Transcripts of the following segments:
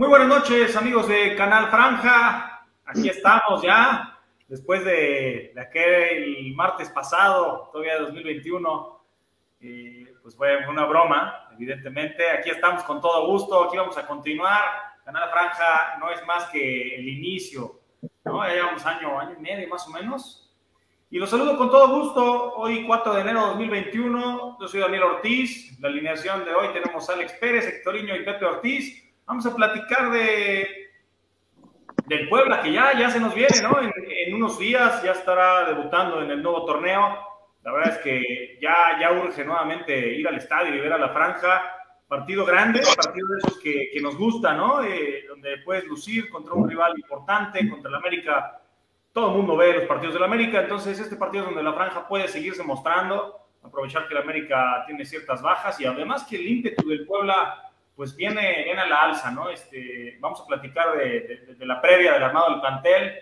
Muy buenas noches, amigos de Canal Franja. Aquí estamos ya, después de, aquel martes pasado, todavía de 2021. Y pues fue una broma, evidentemente. Aquí estamos con todo gusto, aquí vamos a continuar. Canal Franja no es más que el inicio, ¿no? Ya llevamos año, año y medio más o menos. Y los saludo con todo gusto. Hoy, 4 de enero de 2021. Yo soy Daniel Ortiz. La alineación de hoy tenemos a Alex Pérez, Hectorinho y Pepe Ortiz. Vamos a platicar de del Puebla, que ya, ya se nos viene, ¿no? En, unos días ya estará debutando en el nuevo torneo. La verdad es que ya, ya urge nuevamente ir al estadio y ver a la franja. Partido grande, partido de esos que, que nos gusta, ¿no? Eh, donde puedes lucir contra un rival importante, contra el América todo el mundo ve los partidos del América, entonces este partido es donde la franja puede seguirse mostrando, aprovechar que el América tiene ciertas bajas y además que el ímpetu del Puebla pues viene, viene a la alza, ¿no? Este, vamos a platicar de, la previa del armado del plantel.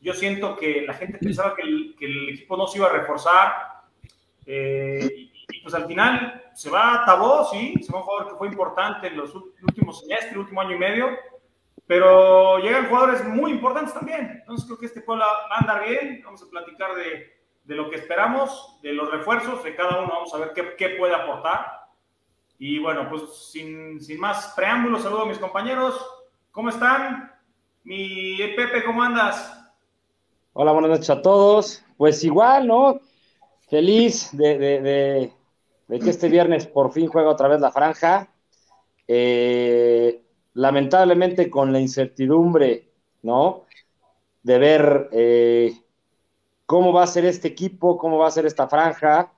Yo siento que la gente pensaba que el, equipo no se iba a reforzar eh, y, pues al final se va a Tabó, sí, se va un jugador que fue importante en los últimos semestres, último año y medio, pero llegan jugadores muy importantes también. Entonces creo que este pueblo va a andar bien. Vamos a platicar de, lo que esperamos, de los refuerzos de cada uno. Vamos a ver qué puede aportar. Y bueno, pues sin, sin, más preámbulos, saludo a mis compañeros. ¿Cómo están? Mi Pepe, ¿cómo andas? Hola, buenas noches a todos. Pues igual, ¿no? Feliz de, de, de que este viernes por fin juega otra vez la franja. Eh, lamentablemente con la incertidumbre, ¿no? De ver eh, cómo va a ser este equipo, cómo va a ser esta franja,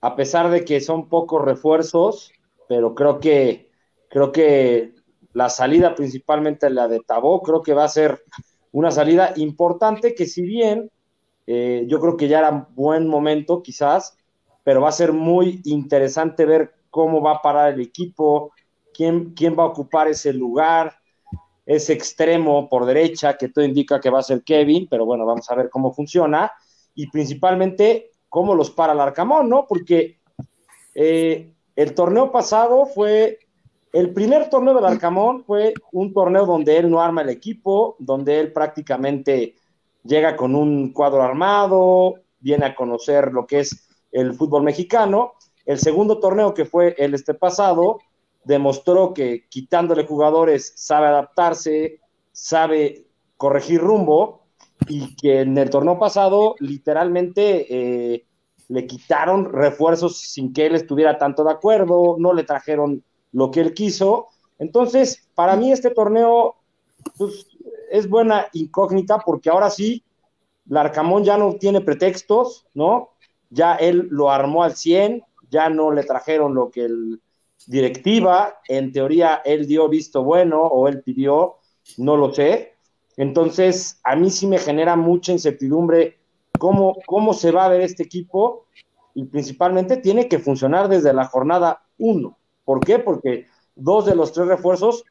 a pesar de que son pocos refuerzos, pero creo que, creo que la salida principalmente la de Tabó, creo que va a ser una salida importante que si bien eh, yo creo que ya era buen momento quizás, pero va a ser muy interesante ver cómo va a parar el equipo, quién, va a ocupar ese lugar, ese extremo por derecha, que todo indica que va a ser Kevin, pero bueno, vamos a ver cómo funciona, y principalmente cómo los para el Arcamón, ¿no? Porque eh, el torneo pasado fue, el primer torneo del Arcamón fue un torneo donde él no arma el equipo, donde él prácticamente llega con un cuadro armado, viene a conocer lo que es el fútbol mexicano. El segundo torneo que fue el este pasado, demostró que quitándole jugadores sabe adaptarse, sabe corregir rumbo y que en el torneo pasado literalmente eh, le quitaron refuerzos sin que él estuviera tanto de acuerdo, no le trajeron lo que él quiso. Entonces, para mí este torneo pues, es buena incógnita porque ahora sí, Larcamón ya no tiene pretextos, ¿no? Ya él lo armó al 100, ya no le trajeron lo que él directiva, en teoría él dio visto bueno o él pidió, no lo sé. Entonces, a mí sí me genera mucha incertidumbre cómo, cómo se va a ver este equipo y principalmente tiene que funcionar desde la jornada 1. ¿Por qué? Porque dos de los tres refuerzos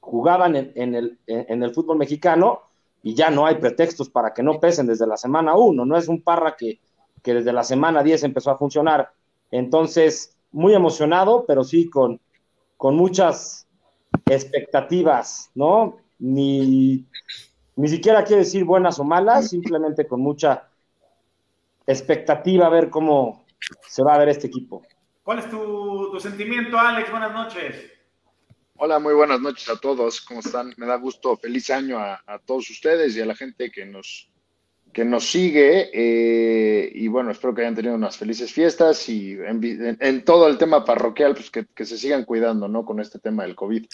jugaban en, el, en, el, fútbol mexicano y ya no hay pretextos para que no pesen desde la semana 1. No es un parra que, que desde la semana 10 empezó a funcionar. Entonces, muy emocionado, pero sí con, con muchas expectativas, ¿no? Ni, ni siquiera quiero decir buenas o malas, simplemente con mucha expectativa a ver cómo se va a ver este equipo. ¿Cuál es tu, tu sentimiento, Alex? Buenas noches. Hola, muy buenas noches a todos. ¿Cómo están? Me da gusto. Feliz año a, a todos ustedes y a la gente que nos, que nos sigue eh, y bueno, espero que hayan tenido unas felices fiestas y en, todo el tema parroquial, pues que, se sigan cuidando, ¿no? Con este tema del COVID.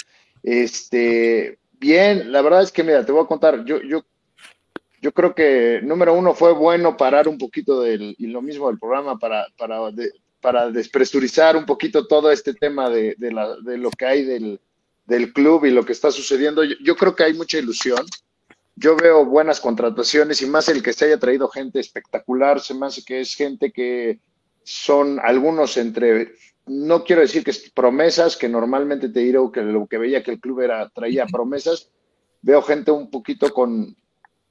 Este, bien, la verdad es que mira, te voy a contar, yo, yo, yo creo que número uno fue bueno parar un poquito del, y lo mismo del programa para, para, para despresurizar un poquito todo este tema de, de, lo que hay del, del club y lo que está sucediendo. yo creo que hay mucha ilusión yo veo buenas contrataciones y más el que se haya traído gente espectacular, se me hace que es gente que son algunos entre, no quiero decir que es promesas, que normalmente te diré que lo que veía que el club era, traía promesas, veo gente un poquito con,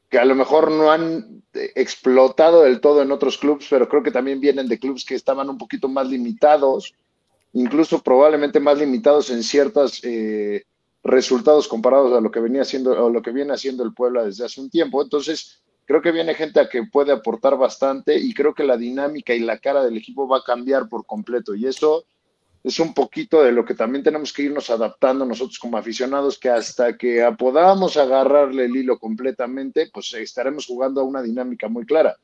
que a lo mejor no han explotado del todo en otros clubes, pero creo que también vienen de clubes que estaban un poquito más limitados, incluso probablemente más limitados en ciertas... Eh, resultados comparados a lo que venía haciendo o lo que viene haciendo el Puebla desde hace un tiempo. Entonces, creo que viene gente a que puede aportar bastante y creo que la dinámica y la cara del equipo va a cambiar por completo. Y eso es un poquito de lo que también tenemos que irnos adaptando nosotros como aficionados, que hasta que podamos agarrarle el hilo completamente, pues estaremos jugando a una dinámica muy clara.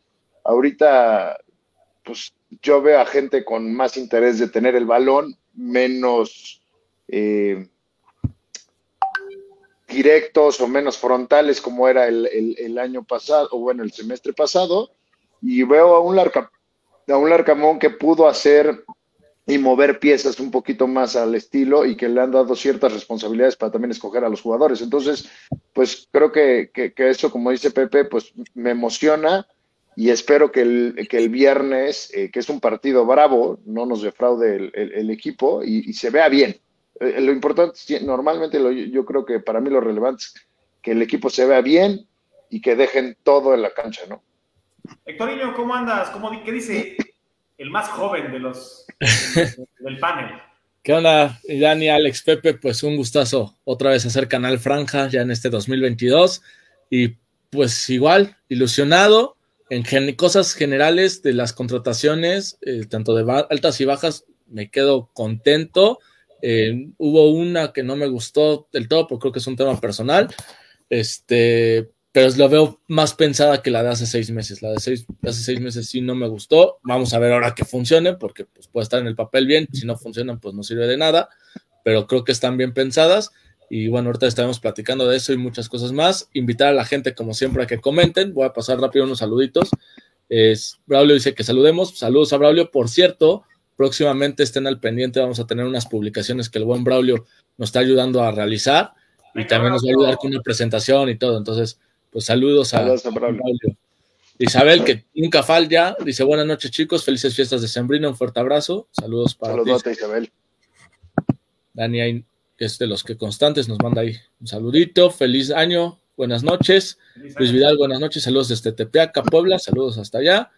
Ahorita, pues yo veo a gente con más interés de tener el balón, menos eh, directos o menos frontales como era el, año pasado, o bueno, el semestre pasado, y veo a un, Larca, a un Larcamón que pudo hacer y mover piezas un poquito más al estilo y que le han dado ciertas responsabilidades para también escoger a los jugadores. Entonces, pues creo que, eso, como dice Pepe, pues me emociona y espero que el, que el viernes, eh, que es un partido bravo, no nos defraude el, equipo y, se vea bien. Eh, lo importante, normalmente yo creo que para mí lo relevante es que el equipo se vea bien y que dejen todo en la cancha, ¿no? Hectorinho, ¿cómo andas? ¿Cómo, ¿Qué dice el más joven de los del panel? ¿Qué onda, Dani, Alex, Pepe? Pues un gustazo otra vez hacer Canal Franja ya en este 2022 y pues igual, ilusionado en cosas generales de las contrataciones, eh, tanto de altas y bajas, me quedo contento eh, hubo una que no me gustó del todo, porque creo que es un tema personal. Este, pero lo veo más pensada que la de hace seis meses. La de, seis, hace seis meses sí no me gustó. Vamos a ver ahora que funcione, porque pues, puede estar en el papel bien. Si no funcionan, pues no sirve de nada. Pero creo que están bien pensadas. Y bueno, ahorita estaremos platicando de eso y muchas cosas más. Invitar a la gente, como siempre, a que comenten. Voy a pasar rápido unos saluditos. Es, Braulio dice que saludemos. Saludos a Braulio. Por cierto, próximamente estén al pendiente, vamos a tener unas publicaciones que el buen Braulio nos está ayudando a realizar y también nos va a ayudar con una presentación y todo. Entonces, pues saludos a, Braulio. Isabel, que nunca falla, dice buenas noches chicos, felices fiestas de Sembrino, un fuerte abrazo, saludos para Saludos Isabel. Dani, que es de los que constantes, nos manda ahí un saludito, feliz año, buenas noches. Luis Vidal, buenas noches, saludos desde Tepeaca, Puebla, saludos hasta allá.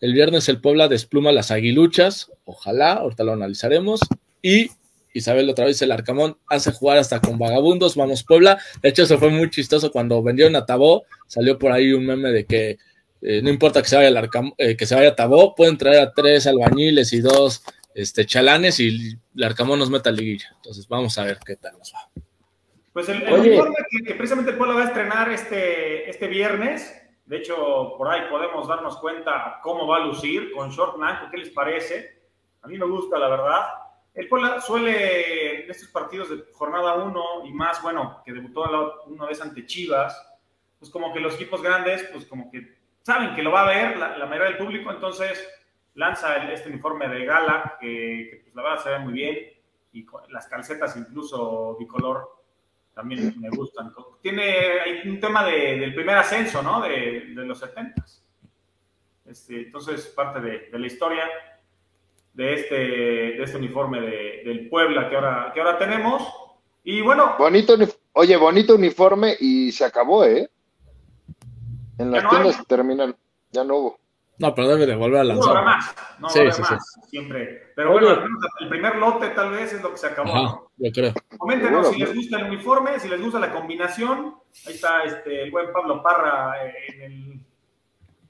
El viernes el Puebla despluma las aguiluchas, ojalá, ahorita lo analizaremos. Y Isabel otra vez el Arcamón hace jugar hasta con vagabundos, vamos Puebla. De hecho, eso fue muy chistoso cuando vendieron a Tabó, salió por ahí un meme de que eh, no importa que se vaya el Arcamón, eh, que se vaya a Tabó, pueden traer a tres albañiles y dos este, chalanes y el Arcamón nos mete a liguilla. Entonces vamos a ver qué tal nos va. Pues el, informe que, precisamente el Puebla va a estrenar este, este viernes de hecho, por ahí podemos darnos cuenta cómo va a lucir con short blanco. ¿Qué les parece? A mí me gusta, la verdad. El Puebla suele en estos partidos de jornada 1 y más, bueno, que debutó una vez ante Chivas, pues como que los equipos grandes, pues como que saben que lo va a ver la, mayoría del público, entonces lanza este uniforme de gala que, pues la verdad se ve muy bien y las calcetas incluso bicolor también me gustan. Tiene hay un tema de, del primer ascenso, ¿no? De, los 70. Este, entonces, parte de, la historia de este, de este uniforme de, del Puebla que ahora, que ahora tenemos. Y bueno. Bonito, oye, bonito uniforme y se acabó, ¿eh? En las tiendas se terminan, ya no hubo. No, pero debe de volver a lanzar. No más, no sí, sí, más, siempre. Pero bueno, el primer lote tal vez es lo que se acabó. Ajá, yo creo. Coméntenos si les gusta el uniforme, si les gusta la combinación. Ahí está este, el buen Pablo Parra eh, en el,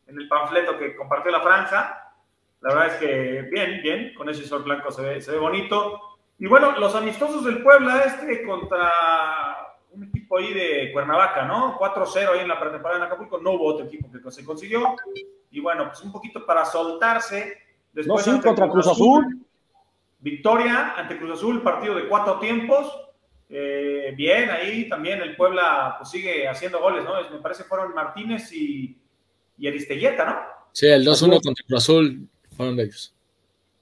en el panfleto que compartió la franja. La verdad es que bien, bien, con ese sol blanco se ve, se ve bonito. Y bueno, los amistosos del Puebla, este contra un equipo ahí de Cuernavaca, ¿no? 4-0 ahí en la pretemporada en Acapulco, no hubo otro equipo que se consiguió. Y bueno, pues un poquito para soltarse. Después no, sí, contra Cruz Azul. Victoria ante Cruz Azul, partido de cuatro tiempos. Eh, bien, ahí también el Puebla pues, sigue haciendo goles, ¿no? Me parece que fueron Martínez y, y Aristelleta, ¿no? Sí, el 2-1 contra Cruz Azul fueron de ellos.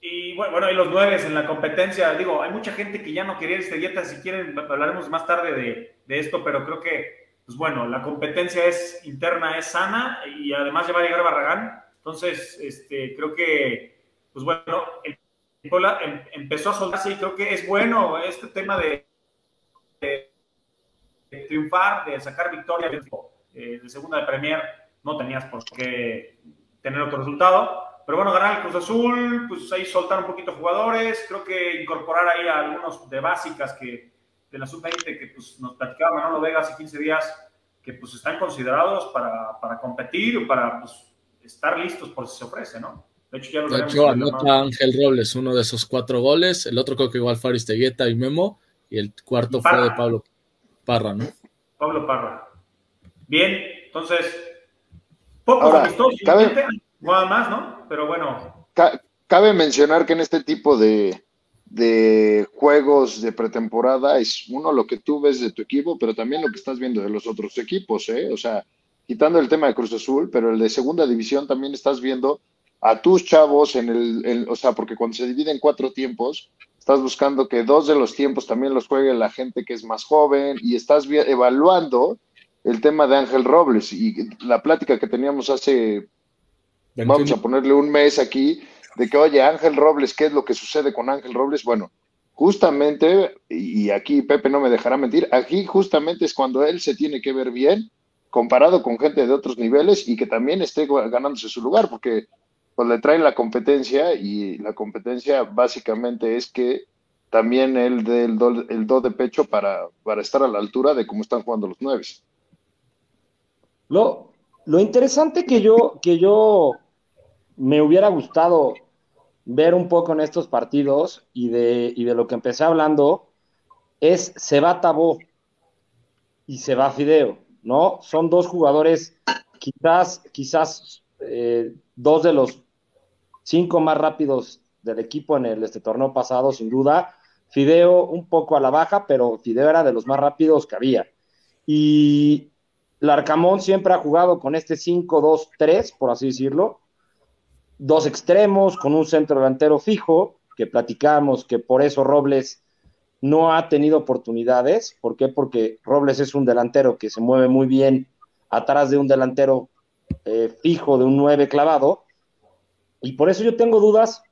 Y bueno, bueno, hay los nueve en la competencia. Digo, hay mucha gente que ya no quería Aristelleta. Si quieren, hablaremos más tarde de, de esto, pero creo que pues bueno, la competencia es interna, es sana y además ya va a llegar Barragán. Entonces, este, creo que, pues bueno, em, empezó a soltarse y creo que es bueno este tema de, triunfar, de sacar victoria eh, de segunda de Premier. No tenías por qué tener otro resultado. Pero bueno, ganar el Cruz Azul, pues ahí soltar un poquito jugadores. Creo que incorporar ahí a algunos de básicas que de la sub-20 que pues, nos platicaba Manolo Vega hace 15 días, que pues están considerados para, para competir, para pues, estar listos por si se ofrece, ¿no? De hecho, ya lo de hecho anota Ángel Robles uno de esos cuatro goles, el otro creo que igual Faris Tegueta y Memo, y el cuarto fue de Pablo Parra, ¿no? Pablo Parra. Bien, entonces, pocos amistosos, nada más, ¿no? Pero bueno. Cabe mencionar que en este tipo de, de juegos de pretemporada es uno lo que tú ves de tu equipo, pero también lo que estás viendo de los otros equipos, ¿eh? O sea, quitando el tema de Cruz Azul, pero el de segunda división también estás viendo a tus chavos en el, o sea, porque cuando se divide en cuatro tiempos, estás buscando que dos de los tiempos también los juegue la gente que es más joven y estás evaluando el tema de Ángel Robles y la plática que teníamos hace, vamos a ponerle un mes aquí, de que, oye, Ángel Robles, ¿qué es lo que sucede con Ángel Robles? Bueno, justamente, y aquí Pepe no me dejará mentir, aquí justamente es cuando él se tiene que ver bien comparado con gente de otros niveles y que también esté ganándose su lugar, porque pues le traen la competencia y la competencia básicamente es que también él dé el do, el do de pecho para, para, estar a la altura de cómo están jugando los nueves. Lo, lo interesante que yo, que yo me hubiera gustado ver un poco en estos partidos y de, y de lo que empecé hablando es se va Tabó y se va Fideo, ¿no? Son dos jugadores, quizás, quizás eh, dos de los cinco más rápidos del equipo en el este torneo pasado, sin duda. Fideo un poco a la baja, pero Fideo era de los más rápidos que había. Y Larcamón siempre ha jugado con este 5-2-3, por así decirlo, dos extremos con un centro delantero fijo, que platicamos que por eso Robles no ha tenido oportunidades. ¿Por qué? Porque Robles es un delantero que se mueve muy bien atrás de un delantero eh, fijo, de un 9 clavado. Y por eso yo tengo dudas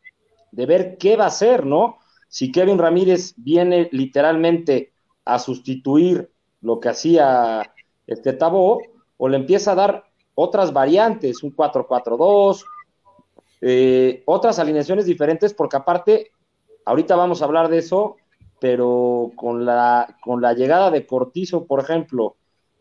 de ver qué va a hacer, ¿no? Si Kevin Ramírez viene literalmente a sustituir lo que hacía este Tabó, o le empieza a dar otras variantes, un 4-4-2, eh, otras alineaciones diferentes, porque aparte, ahorita vamos a hablar de eso, pero con la, con la llegada de Cortizo, por ejemplo,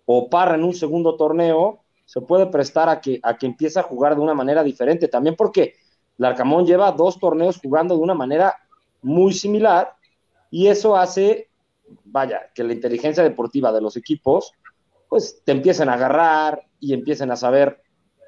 o Parra en un segundo torneo, se puede prestar a que, a que empiece a jugar de una manera diferente. También porque Larcamón lleva dos torneos jugando de una manera muy similar y eso hace, vaya, que la inteligencia deportiva de los equipos, pues te empiecen a agarrar y empiecen a saber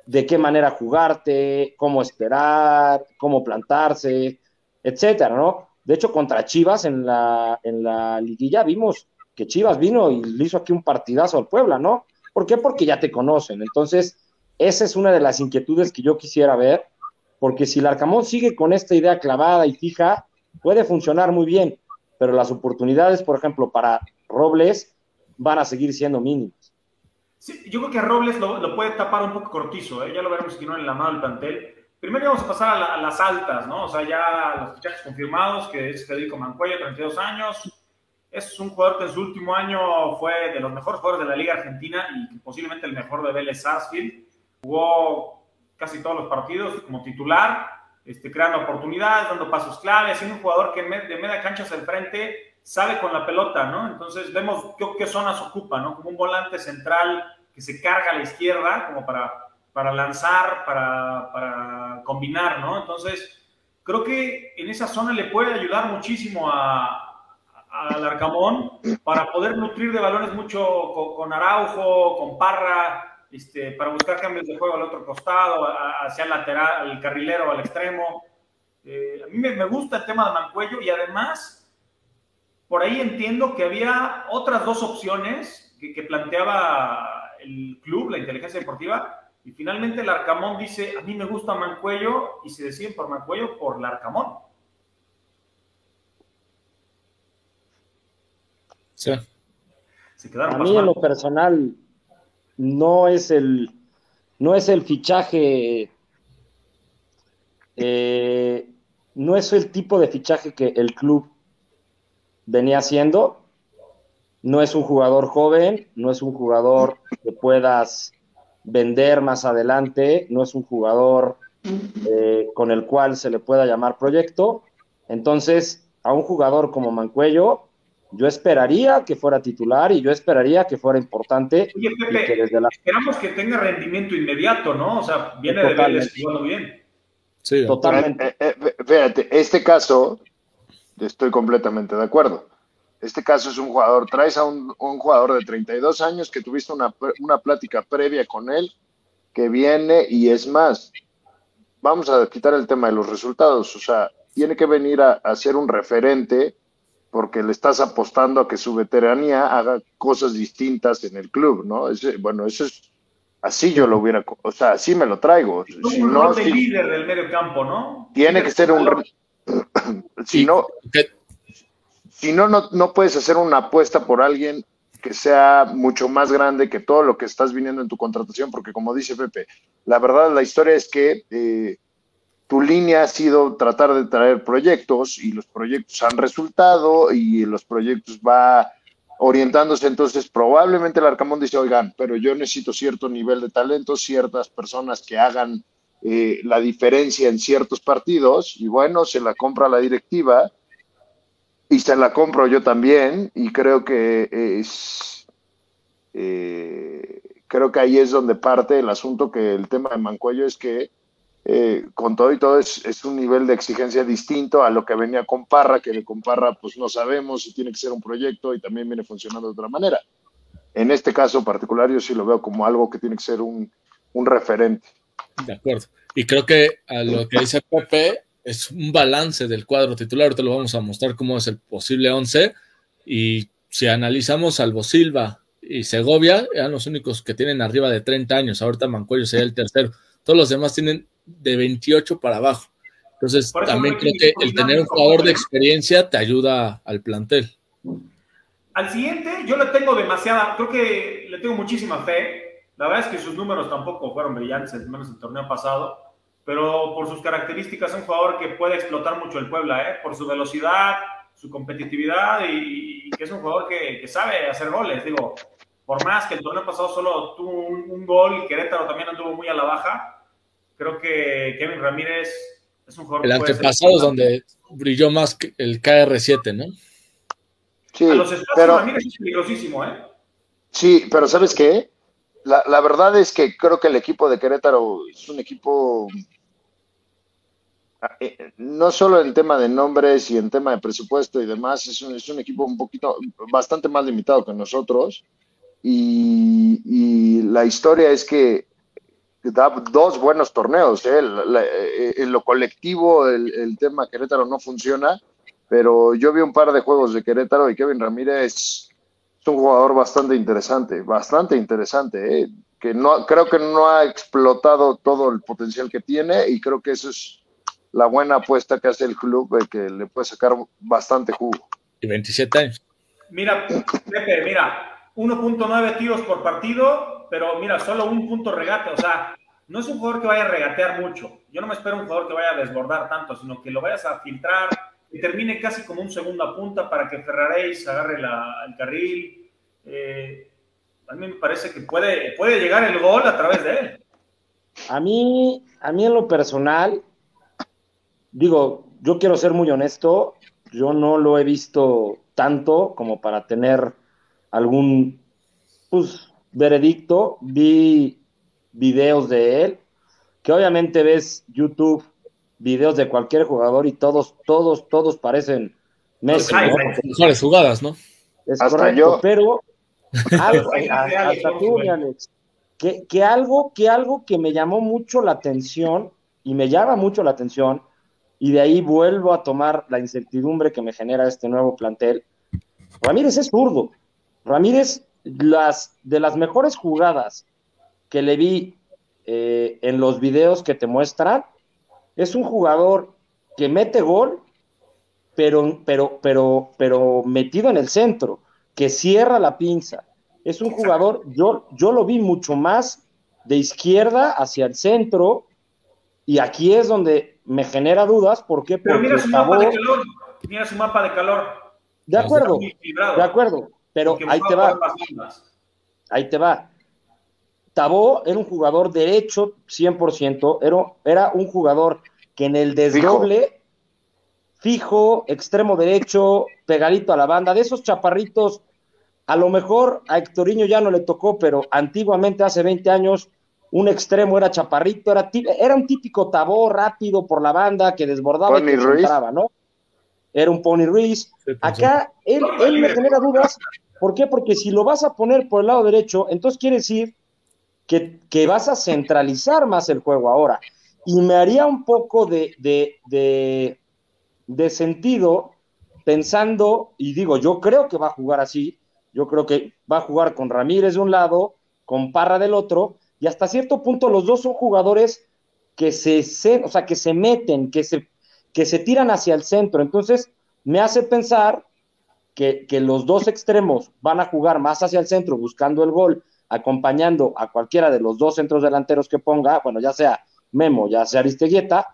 de qué manera jugarte, cómo esperar, cómo plantarse, etcétera, ¿no? De hecho, contra Chivas en la, en la liguilla vimos que Chivas vino y le hizo aquí un partidazo al Puebla, ¿no? ¿Por qué? Porque ya te conocen. Entonces, esa es una de las inquietudes que yo quisiera ver, porque si el Arcamón sigue con esta idea clavada y fija, puede funcionar muy bien, pero las oportunidades, por ejemplo, para Robles van a seguir siendo mínimas yo creo que Robles lo, puede tapar un poco cortizo, ¿eh? ya lo veremos si no en la mano del plantel. Primero vamos a pasar a, las altas, ¿no? O sea, ya los fichajes confirmados, que es Federico Mancuello, 32 años. Es un jugador que en su último año fue de los mejores jugadores de la Liga Argentina y posiblemente el mejor de Vélez Sarsfield. Jugó casi todos los partidos como titular, este, creando oportunidades, dando pasos claves, siendo un jugador que de media cancha hacia el frente sabe con la pelota, ¿no? Entonces vemos qué, zonas ocupa, ¿no? Como un volante central que se carga a la izquierda, como para, para lanzar, para, para combinar, ¿no? Entonces, creo que en esa zona le puede ayudar muchísimo a, al Arcamón para poder nutrir de balones mucho con, Araujo, con Parra, este, para buscar cambios de juego al otro costado, hacia el lateral, al carrilero, al extremo. Eh, a mí me, me, gusta el tema de Mancuello y además por ahí entiendo que había otras dos opciones que, planteaba el club, la inteligencia deportiva, y finalmente el Arcamón dice, a mí me gusta Mancuello, y se deciden por Mancuello por el Arcamón. Sí. a mí en lo personal no es el no es el fichaje eh, no es el tipo de fichaje que el club venía siendo. No es un jugador joven, no es un jugador que puedas vender más adelante, no es un jugador eh, con el cual se le pueda llamar proyecto. Entonces, a un jugador como Mancuello, yo esperaría que fuera titular y yo esperaría que fuera importante. Oye, Pepe, esperamos que tenga rendimiento inmediato, ¿no? O sea, viene de Vélez jugando bien. Sí, totalmente. Eh, eh, fíjate, este caso, estoy completamente de acuerdo. Este caso es un jugador, traes a un, jugador de 32 años que tuviste una, una plática previa con él, que viene y es más, vamos a quitar el tema de los resultados, o sea, tiene que venir a, a ser un referente porque le estás apostando a que su veteranía haga cosas distintas en el club, ¿no? bueno, eso es, así yo lo hubiera, o sea, así me lo traigo. Si un no, líder del medio campo, ¿no? Tiene que ser un... si no, si no, no, no puedes hacer una apuesta por alguien que sea mucho más grande que todo lo que estás viniendo en tu contratación, porque como dice Pepe, la verdad, la historia es que eh, tu línea ha sido tratar de traer proyectos y los proyectos han resultado y los proyectos va orientándose, entonces probablemente el Arcamón dice, oigan, pero yo necesito cierto nivel de talento, ciertas personas que hagan eh, la diferencia en ciertos partidos y bueno, se la compra la directiva y se la compro yo también y creo que es... Eh, creo que ahí es donde parte el asunto que el tema de Mancuello es que eh, con todo y todo es, un nivel de exigencia distinto a lo que venía con Parra, que de con Parra pues no sabemos si tiene que ser un proyecto y también viene funcionando de otra manera. En este caso particular yo sí lo veo como algo que tiene que ser un, referente. De acuerdo. Y creo que a lo que dice Pepe es un balance del cuadro titular. Ahorita lo vamos a mostrar cómo es el posible 11. Y si analizamos Albo Silva y Segovia, eran los únicos que tienen arriba de 30 años. Ahorita Mancuello sería el tercero. Todos los demás tienen de 28 para abajo. Entonces, también creo que el tener un jugador de experiencia te ayuda al plantel. Al siguiente, yo le tengo demasiada, creo que le tengo muchísima fe. La verdad es que sus números tampoco fueron brillantes, al menos el torneo pasado, pero por sus características es un jugador que puede explotar mucho el Puebla, ¿eh? por su velocidad, su competitividad y, que es un jugador que, sabe hacer goles. Digo, por más que el torneo pasado solo tuvo un, un gol, Querétaro también anduvo muy a la baja, Creo que Kevin Ramírez es un jugador. El antepasado es donde brilló más que el KR7, ¿no? Sí, a los pero, Ramírez es peligrosísimo, ¿eh? Sí, pero ¿sabes qué? La, verdad es que creo que el equipo de Querétaro es un equipo eh, no solo en tema de nombres y en tema de presupuesto y demás, es un, es un equipo un poquito, bastante más limitado que nosotros. Y, la historia es que da dos buenos torneos. ¿eh? eh en lo colectivo el, tema Querétaro no funciona, pero yo vi un par de juegos de Querétaro y Kevin Ramírez es un jugador bastante interesante, bastante interesante, ¿eh? que no creo que no ha explotado todo el potencial que tiene y creo que eso es la buena apuesta que hace el club, de que le puede sacar bastante jugo. Y 27 años. Mira, Pepe, mira, 1.9 tiros por partido, pero mira, solo un punto regate, o sea, no es un jugador que vaya a regatear mucho. Yo no me espero un jugador que vaya a desbordar tanto, sino que lo vayas a filtrar y termine casi como un segunda punta para que Ferraréis agarre el carril. Eh, a mí me parece que puede, puede llegar el gol a través de él. A mí, a mí en lo personal, digo, yo quiero ser muy honesto, yo no lo he visto tanto como para tener algún, pues, veredicto, vi videos de él, que obviamente ves YouTube, videos de cualquier jugador y todos, todos, todos parecen Messi. Mejores jugadas, ¿no? Es correcto, pero algo, hasta tú, Alex, que, que, algo, que algo que me llamó mucho la atención y me llama mucho la atención, y de ahí vuelvo a tomar la incertidumbre que me genera este nuevo plantel. Ramírez es zurdo. Ramírez las, de las mejores jugadas que le vi eh, en los videos que te muestran, es un jugador que mete gol, pero, pero, pero, pero metido en el centro, que cierra la pinza. Es un jugador, yo, yo lo vi mucho más de izquierda hacia el centro, y aquí es donde me genera dudas, ¿por qué? Pero mira su mapa de calor, mira su mapa de calor. De acuerdo, de acuerdo, pero ahí te va. Ahí te va. Tabó era un jugador derecho 100%, era, era un jugador que en el desdoble fijo, extremo derecho, pegadito a la banda, de esos chaparritos. A lo mejor a Hectorinho ya no le tocó, pero antiguamente, hace 20 años, un extremo era chaparrito, era, era un típico tabó rápido por la banda que desbordaba y entraba, ¿no? Era un Pony Ruiz. Pues Acá él, él me genera dudas. ¿Por qué? Porque si lo vas a poner por el lado derecho, entonces quiere decir que, que vas a centralizar más el juego ahora. Y me haría un poco de, de, de, sentido pensando, y digo, yo creo que va a jugar así, yo creo que va a jugar con Ramírez de un lado, con Parra del otro, y hasta cierto punto los dos son jugadores que se, o sea, que se meten, que se, que se tiran hacia el centro. Entonces, me hace pensar que, que, los dos extremos van a jugar más hacia el centro, buscando el gol, acompañando a cualquiera de los dos centros delanteros que ponga, bueno, ya sea Memo, ya sea Aristeguieta,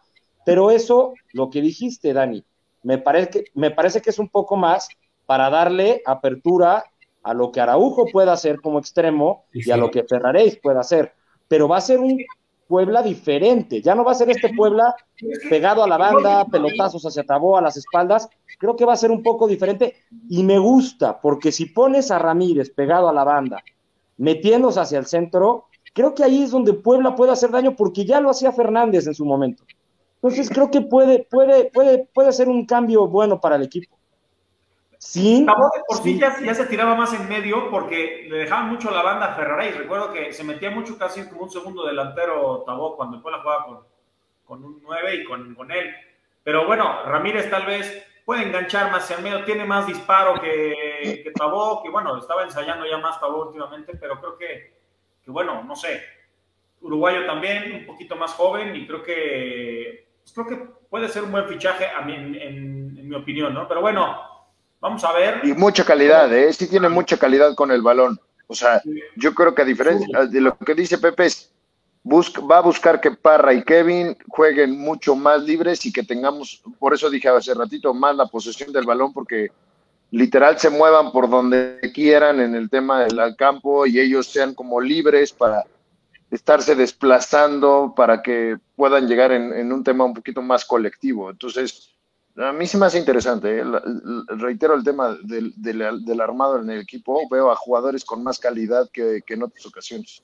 pero eso, lo que dijiste, Dani, me parece que, me parece que es un poco más para darle apertura a lo que Araujo pueda hacer como extremo y a lo que Ferraréis pueda hacer. Pero va a ser un Puebla diferente. Ya no va a ser este Puebla pegado a la banda, pelotazos hacia Tabó, a las espaldas. Creo que va a ser un poco diferente y me gusta, porque si pones a Ramírez pegado a la banda, metiéndose hacia el centro, creo que ahí es donde Puebla puede hacer daño porque ya lo hacía Fernández en su momento. Entonces creo que puede, puede, puede, puede ser un cambio bueno para el equipo. Sí. por sí, ya, se tiraba más en medio porque le dejaban mucho la banda a Ferrari. Recuerdo que se metía mucho casi como un segundo delantero Tabó cuando fue la jugada con, con un 9 y con, con, él. Pero bueno, Ramírez tal vez puede enganchar más en medio, tiene más disparo que, que Tabó, que bueno, estaba ensayando ya más Tabó últimamente, pero creo que, que bueno, no sé. Uruguayo también, un poquito más joven y creo que pues creo que puede ser un buen fichaje a mí, en, en mi opinión, ¿no? Pero bueno, Vamos a ver. Y mucha calidad, ¿eh? Sí tiene mucha calidad con el balón. O sea, yo creo que a diferencia de lo que dice Pepe, es va a buscar que Parra y Kevin jueguen mucho más libres y que tengamos, por eso dije hace ratito, más la posesión del balón, porque literal se muevan por donde quieran en el tema del campo y ellos sean como libres para estarse desplazando, para que puedan llegar en, en un tema un poquito más colectivo. Entonces, a mí sí me hace interesante. ¿eh? Reitero el tema del, del, armado en el equipo. Veo a jugadores con más calidad que, en otras ocasiones.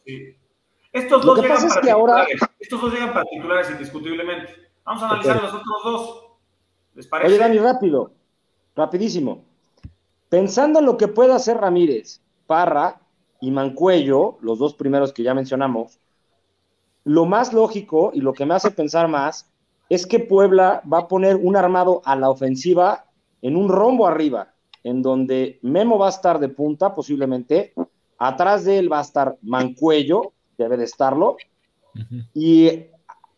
Estos, dos llegan particulares, estos dos llegan particulares indiscutiblemente. Vamos a analizar los otros dos. ¿Les parece? Oye, Dani, rápido. Rapidísimo. Pensando en lo que puede hacer Ramírez, Parra y Mancuello, los dos primeros que ya mencionamos, lo más lógico y lo que me hace pensar más es que Puebla va a poner un armado a la ofensiva en un rombo arriba, en donde Memo va a estar de punta posiblemente, atrás de él va a estar Mancuello, debe de estarlo, y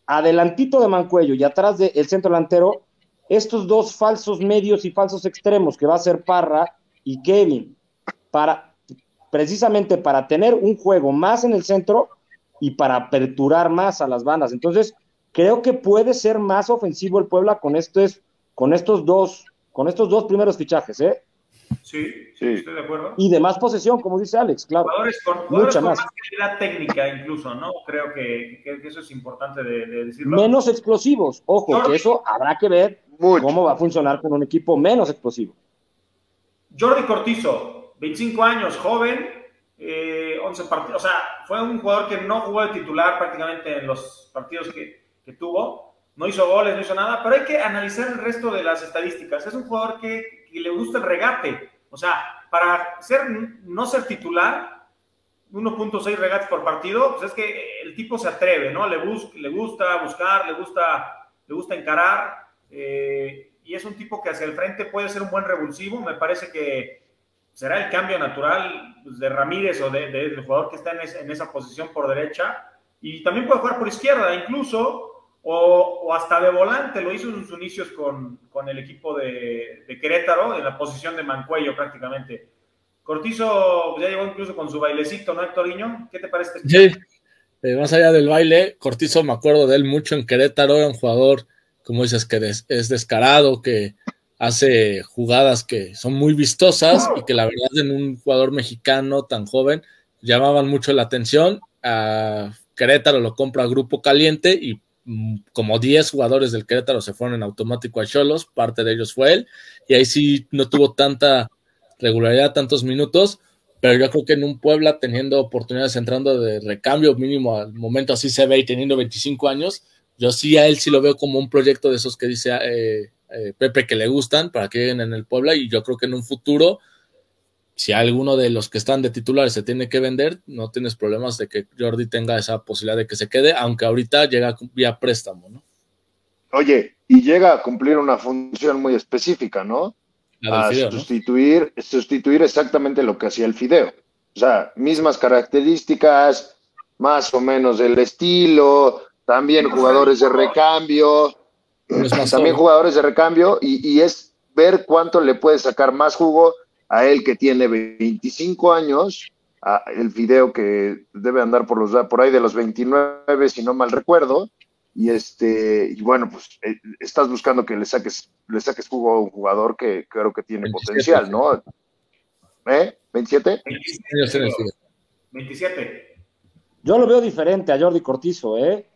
adelantito de Mancuello y atrás del centro delantero, estos dos falsos medios y falsos extremos que va a ser Parra y Kevin, para precisamente para tener un juego más en el centro y para aperturar más a las bandas. Entonces, creo que puede ser más ofensivo el Puebla con estos, con estos dos, con estos dos primeros fichajes, ¿eh? Sí, sí, estoy de acuerdo. Y de más posesión, como dice Alex, claro. Jugadores con, Mucha más. calidad técnica, incluso, ¿no? Creo que, eso es importante de, decirlo. Menos explosivos, ojo, que eso habrá que ver cómo va a funcionar con un equipo menos explosivo. Jordi Cortizo, 25 años, joven, 11 eh, partidos, o sea, fue un jugador que no jugó de titular prácticamente en los partidos que, tuvo. No hizo goles, no hizo nada, pero hay que analizar el resto de las estadísticas. Es un jugador que, le gusta el regate. O sea, para no ser titular, 1.6 regates por partido, pues es que el tipo se atreve, ¿no? Le, le gusta buscar, le gusta, le gusta encarar. Eh, y es un tipo que hacia el frente puede ser un buen revulsivo. Me parece que será el cambio natural de Ramírez o del de, jugador que está en, esa posición por derecha. Y también puede jugar por izquierda, incluso o, hasta de volante, lo hizo en sus inicios con, el equipo de, Querétaro, en la posición de Mancuello prácticamente. Cortizo ya llegó incluso con su bailecito, ¿no, Héctoriño? ¿Qué te parece? Sí, eh, más allá del baile, Cortizo me acuerdo de él mucho en Querétaro, era un jugador, como dices, que es descarado, que hace jugadas que son muy vistosas y que la verdad en un jugador mexicano tan joven llamaban mucho la atención. A Querétaro lo compra Grupo Caliente y mm, como 10 jugadores del Querétaro se fueron en automático a Cholos, parte de ellos fue él, y ahí sí no tuvo tanta regularidad, tantos minutos, pero yo creo que en un Puebla teniendo oportunidades entrando de recambio mínimo al momento así se ve y teniendo 25 años, yo sí a él sí lo veo como un proyecto de esos que dice eh, eh, Pepe que le gustan para que lleguen en el Puebla y yo creo que en un futuro si alguno de los que están de titulares se tiene que vender, no tienes problemas de que Jordi tenga esa posibilidad de que se quede, aunque ahorita llega vía préstamo, ¿no? Oye, y llega a cumplir una función muy específica, ¿no? a sustituir, sustituir exactamente lo que hacía el Fideo. O sea, mismas características, más o menos el estilo, también jugadores de recambio, también jugadores de recambio, y, y, es ver cuánto le puede sacar más jugo a él que tiene 25 años, a el Fideo que debe andar por los por ahí de los 29, si no mal recuerdo, y este y bueno pues eh, estás buscando que le saques le saques jugo a un jugador que creo que tiene potencial no ¿Eh? 27 27 yo lo veo diferente a Jordi Cortizo eh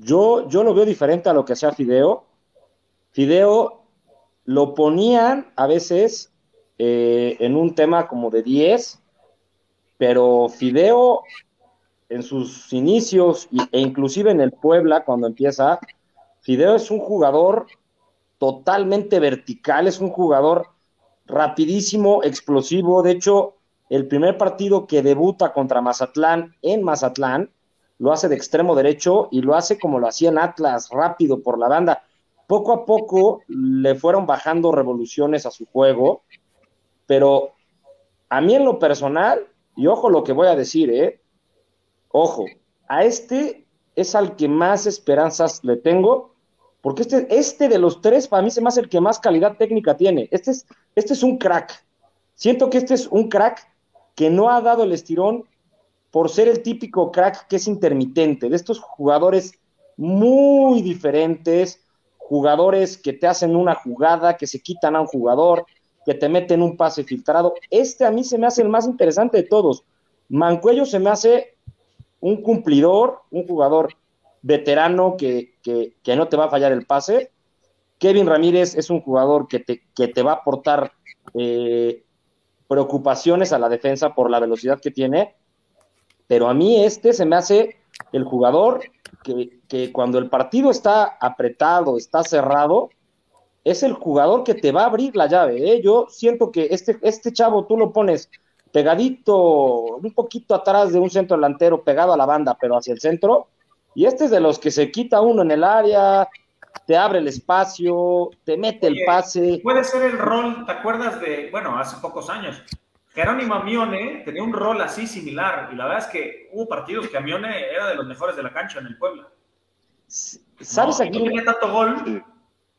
yo yo lo veo diferente a lo que hacía Fideo Fideo lo ponían a veces eh, en un tema como de 10 pero Fideo en sus inicios e inclusive en el Puebla cuando empieza, Fideo es un jugador totalmente vertical, es un jugador rapidísimo, explosivo. De hecho, el primer partido que debuta contra Mazatlán en Mazatlán lo hace de extremo derecho y lo hace como lo hacía en Atlas, rápido por la banda. Poco a poco le fueron bajando revoluciones a su juego, pero a mí en lo personal, y ojo lo que voy a decir, ¿eh? Ojo, a este es al que más esperanzas le tengo, porque este, este de los tres para mí se me hace el que más calidad técnica tiene. Este es, este es un crack. Siento que este es un crack que no ha dado el estirón por ser el típico crack que es intermitente, de estos jugadores muy diferentes, jugadores que te hacen una jugada, que se quitan a un jugador, que te meten un pase filtrado. Este a mí se me hace el más interesante de todos. Mancuello se me hace un cumplidor, un jugador veterano que, no te va a fallar el pase. Kevin Ramírez es un jugador que te, que te va a aportar eh, preocupaciones a la defensa por la velocidad que tiene, pero a mí este se me hace el jugador que, cuando el partido está apretado, está cerrado, es el jugador que te va a abrir la llave. ¿eh? Yo siento que este, este chavo tú lo pones pegadito, un poquito atrás de un centro delantero, pegado a la banda, pero hacia el centro. Y este es de los que se quita uno en el área, te abre el espacio, te mete el pase. Puede ser el rol, ¿te acuerdas de, bueno, hace pocos años? Jerónimo Amione tenía un rol así similar, y la verdad es que hubo partidos que Amione era de los mejores de la cancha en el Puebla. ¿Sabes aquí? tenía tanto gol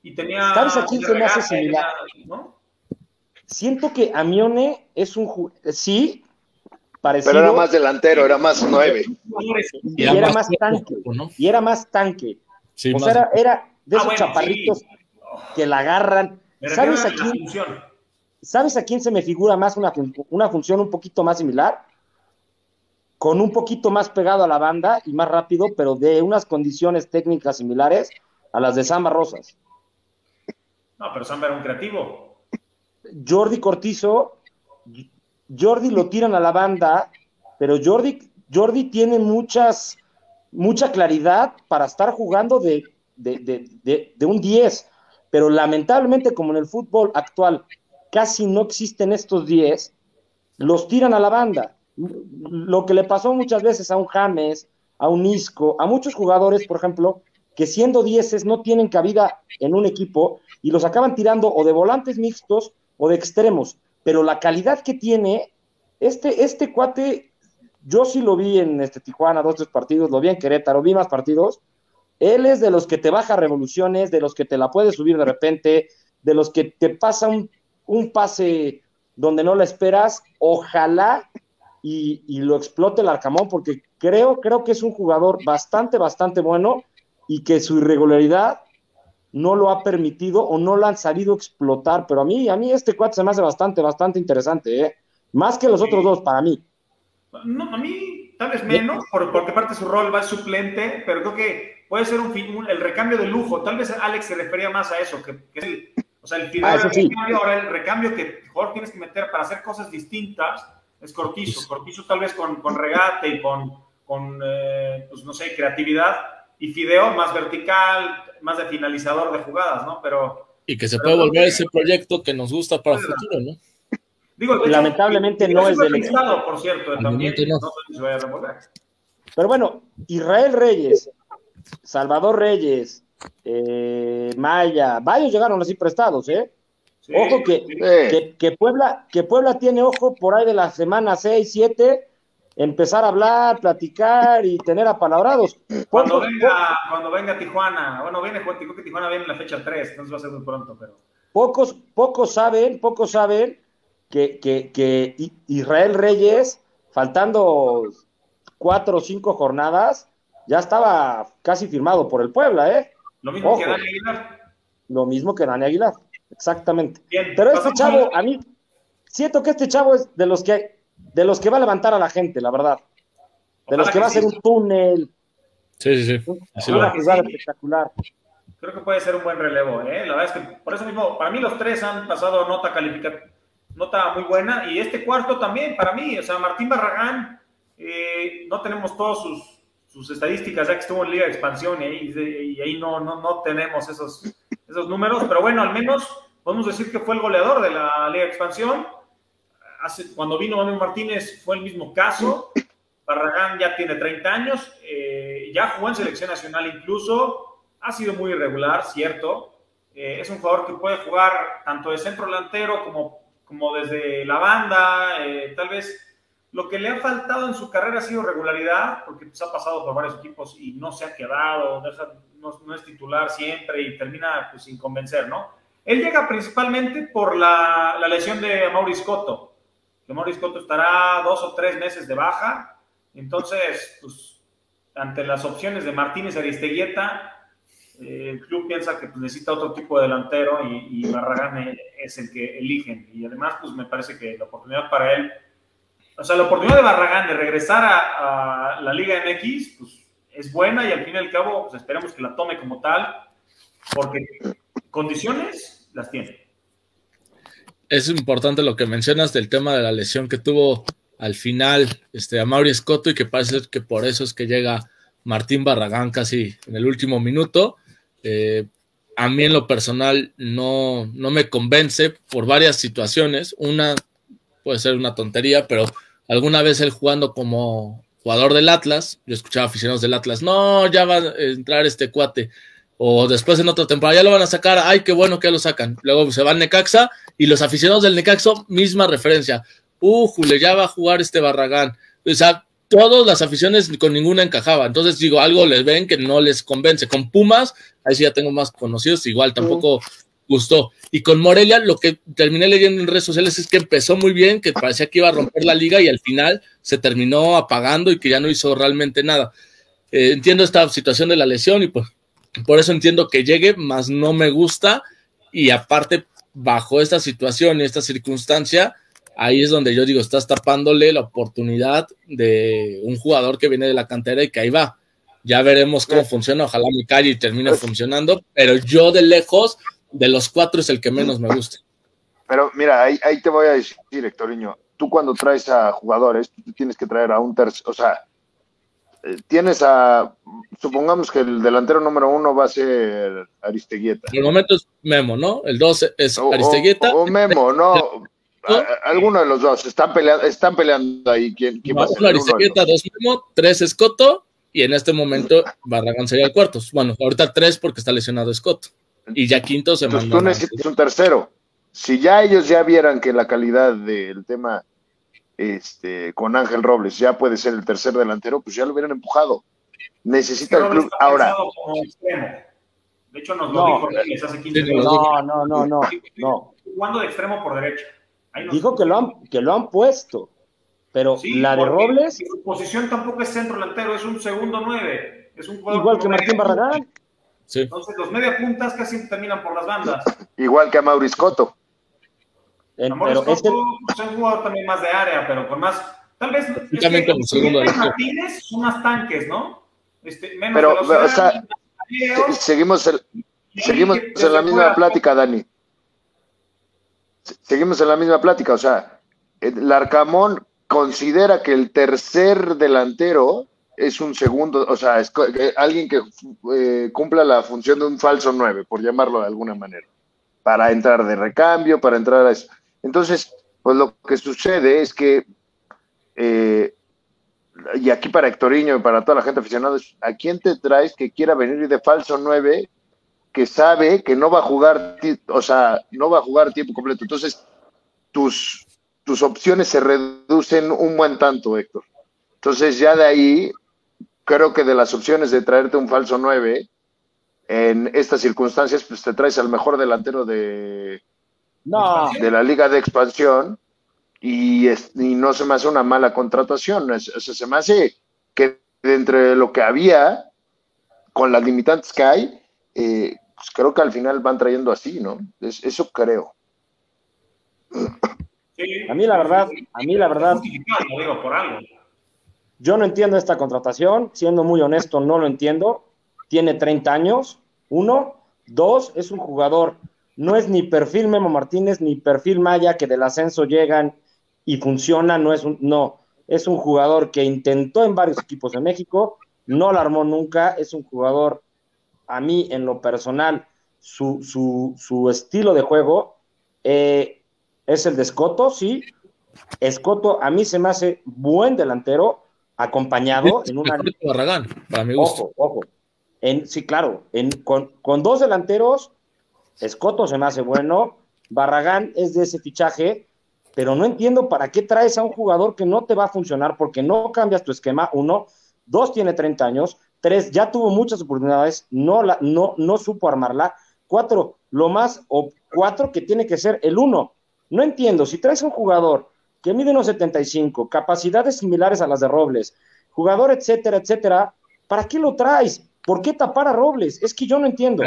y tenía. ¿Sabes a quién se me hace similar? ¿no? Siento que Amione es un sí, parecido. Pero era más delantero, era más nueve. Y, era, más, tanque. Y era más tanque. o sea, era, de ah, esos chaparritos que la agarran. ¿Sabes a, quién, ¿Sabes a quién se me figura más una, una función un poquito más similar? Con un poquito más pegado a la banda y más rápido, pero de unas condiciones técnicas similares a las de Samba Rosas. No, pero Samba era un creativo. Jordi Cortizo, Jordi lo tiran a la banda, pero Jordi, Jordi tiene muchas, mucha claridad para estar jugando de, de, un 10, pero lamentablemente como en el fútbol actual casi no existen estos 10, los tiran a la banda. Lo que le pasó muchas veces a un James, a un Isco, a muchos jugadores, por ejemplo, que siendo 10 no tienen cabida en un equipo y los acaban tirando o de volantes mixtos o de extremos, pero la calidad que tiene, este, este cuate, yo sí lo vi en este Tijuana, dos, tres partidos, lo vi en Querétaro, vi más partidos, él es de los que te baja revoluciones, de los que te la puede subir de repente, de los que te pasa un, un pase donde no la esperas, ojalá y, y, lo explote el Arcamón, porque creo, creo que es un jugador bastante, bastante bueno y que su irregularidad no lo ha permitido o no lo han sabido explotar, pero a mí, a mí este cuate se me hace bastante, bastante interesante, ¿eh? Más que los otros dos, para mí. No, a mí, tal vez menos, porque parte su rol va suplente, pero creo que puede ser un, el recambio de lujo. Tal vez Alex se refería más a eso, que, es el, o sea, el, ah, recambio, ahora el recambio que mejor tienes que meter para hacer cosas distintas es Cortizo. Cortizo tal vez con, con regate y con, con eh, pues no sé, creatividad. Y Fideo más vertical, más de finalizador de jugadas, ¿no? Pero... Y que se puede volver ese proyecto que nos gusta para el futuro, ¿no? Digo, Lamentablemente no es del equipo. por cierto, también. No. sé si se vaya a revolver. Pero bueno, Israel Reyes, Salvador Reyes, eh, Maya, varios llegaron así prestados, ¿eh? ojo que, que, Puebla, que Puebla tiene ojo por ahí de la semana 6, 7, empezar a hablar, platicar y tener apalabrados. Cuando venga, cuando venga Tijuana, bueno, viene que Tijuana viene en la fecha 3, entonces va a ser muy pronto, pero. Pocos, pocos saben, pocos saben que, que, que Israel Reyes, faltando cuatro o cinco jornadas, ya estaba casi firmado por el Puebla, ¿eh? Lo mismo que Dani Aguilar. Lo mismo que Dani Aguilar, exactamente. Pero este chavo, a mí, siento que este chavo es de los que, de los que va a levantar a la gente, la verdad. De los que, va a hacer un túnel. Sí, sí, sí. una jugada espectacular. Creo que puede ser un buen relevo, ¿eh? La verdad es que, por eso mismo, para mí los tres han pasado nota calificativa nota muy buena. Y este cuarto también, para mí, o sea, Martín Barragán, eh, no tenemos todas sus, sus, estadísticas, ya que estuvo en Liga de Expansión y ahí, no, no, no, tenemos esos, esos números, pero bueno, al menos podemos decir que fue el goleador de la Liga de Expansión. Hace, cuando vino Manuel Martínez fue el mismo caso. Barragán ya tiene 30 años, eh, ya jugó en selección nacional incluso, ha sido muy irregular, cierto. Eh, es un jugador que puede jugar tanto de centro delantero como como desde la banda, eh, tal vez lo que le ha faltado en su carrera ha sido regularidad, porque pues, ha pasado por varios equipos y no se ha quedado, no, es titular siempre y termina pues, sin convencer, ¿no? Él llega principalmente por la, lesión de Maurice Cotto, que Maurice Cotto estará dos o tres meses de baja, entonces, pues, ante las opciones de Martínez Aristeguieta, eh, el club piensa que pues, necesita otro tipo de delantero y, Barragán es el que eligen. Y además, pues me parece que la oportunidad para él, o sea, la oportunidad de Barragán de regresar a, la Liga MX, pues es buena y al fin y al cabo, pues esperemos que la tome como tal, porque condiciones las tiene. Es importante lo que mencionas del tema de la lesión que tuvo al final este, a Mauri Scotto y que parece que por eso es que llega Martín Barragán casi en el último minuto. Eh, a mí en lo personal no, no me convence por varias situaciones. Una puede ser una tontería, pero alguna vez él jugando como jugador del Atlas, yo escuchaba aficionados del Atlas, no, ya va a entrar este cuate. O después en otra temporada ya lo van a sacar, ay, qué bueno que lo sacan. Luego se va Necaxa y los aficionados del Necaxa, misma referencia. Jule, ya va a jugar este Barragán. O sea, todas las aficiones con ninguna encajaba. Entonces digo, algo les ven que no les convence. Con Pumas, ahí sí ya tengo más conocidos, igual tampoco gustó. Y con Morelia, lo que terminé leyendo en redes sociales es que empezó muy bien, que parecía que iba a romper la liga y al final se terminó apagando y que ya no hizo realmente nada. Eh, entiendo esta situación de la lesión y pues por eso entiendo que llegue, más no me gusta y aparte bajo esta situación y esta circunstancia, ahí es donde yo digo, estás tapándole la oportunidad de un jugador que viene de la cantera y que ahí va. Ya veremos cómo funciona, ojalá mi calle termine funcionando, pero yo de lejos, de los cuatro es el que menos me gusta. Pero mira, ahí, ahí te voy a decir, Héctoriño, tú cuando traes a jugadores, tú tienes que traer a un tercer, o sea, eh, tienes a, supongamos que el delantero número uno va a ser Aristeguieta. En el momento es Memo, ¿no? El dos es Aristeguieta. o Memo, no, Alguno de los dos están peleando, están peleando ahí. ¿Quién, quién va a ser? dos Memo, tres Escoto y en este momento Barragán sería el cuarto. Bueno, ahorita tres porque está lesionado Escoto y ya quinto se Entonces tú necesitas un tercero. Si ya ellos ya vieran que la calidad del tema este, con Ángel Robles ya puede ser el tercer delantero, pues ya lo hubieran empujado. Necesita el club ahora. De hecho, nos lo dijo hace 15 No, no, no, no. no. Jugando de extremo por derecha. Dijo que lo han, que lo han puesto, pero la de Robles. Su posición tampoco es centro delantero, es un segundo nueve. Es un igual que Martín Barragán. Entonces, los media puntas casi terminan por las bandas. Igual que a Maurice Cotto. a Maurice Cotto es un jugador también más de área, pero con más, Tal vez como segundo Martínez son más tanques, ¿no? Este, menos Pero, velocidad, o sea, videos, seguimos, el- seguimos que en se la misma plática, Dani. Se- Seguimos en la misma plática, o sea, el Arcamón considera que el tercer delantero es un segundo, o sea, es alguien que eh, cumpla la función de un falso nueve, por llamarlo de alguna manera, para entrar de recambio, para entrar a eso. Entonces, pues lo que sucede es que, eh, y aquí para Hectorinho y para toda la gente aficionada, ¿a quién te traes que quiera venir de falso nueve que sabe que no va a jugar, o sea, no va a jugar tiempo completo. Entonces, tus, tus opciones se reducen un buen tanto, Héctor. Entonces, ya de ahí, creo que de las opciones de traerte un falso 9, en estas circunstancias, pues te traes al mejor delantero de, No, de la liga de expansión y, es- y no se me hace una mala contratación. Es- o sea, se me hace que de entre lo que había, con las limitantes que hay, eh, pues creo que al final van trayendo así, ¿no? Es- eso creo. Sí, A mí la verdad, a mí la verdad, Justificado, digo, por algo. Yo no entiendo esta contratación, siendo muy honesto, no lo entiendo. Tiene 30 años, uno. Dos, es un jugador, no es ni perfil Memo Martínez ni perfil Maya que del ascenso llegan y funciona, no es un, no, es un jugador que intentó en varios equipos de México, no la armó nunca, es un jugador, a mí en lo personal, su, su, su estilo de juego eh, es el de Escoto, sí. Escoto a mí se me hace buen delantero, acompañado en una... Barragán, para mi gusto. Ojo, ojo. En, sí, claro, en, con, con dos delanteros, Escoto se me hace bueno, Barragán es de ese fichaje, pero no entiendo para qué traes a un jugador que no te va a funcionar porque no cambias tu esquema, uno, dos tiene 30 años, tres ya tuvo muchas oportunidades, no, la, no, no supo armarla, cuatro, lo más, o cuatro que tiene que ser el uno. No entiendo, si traes un jugador que mide unos 75, capacidades similares a las de Robles, jugador, etcétera, etcétera, ¿para qué lo traes? ¿Por qué tapar a Robles? Es que yo no entiendo.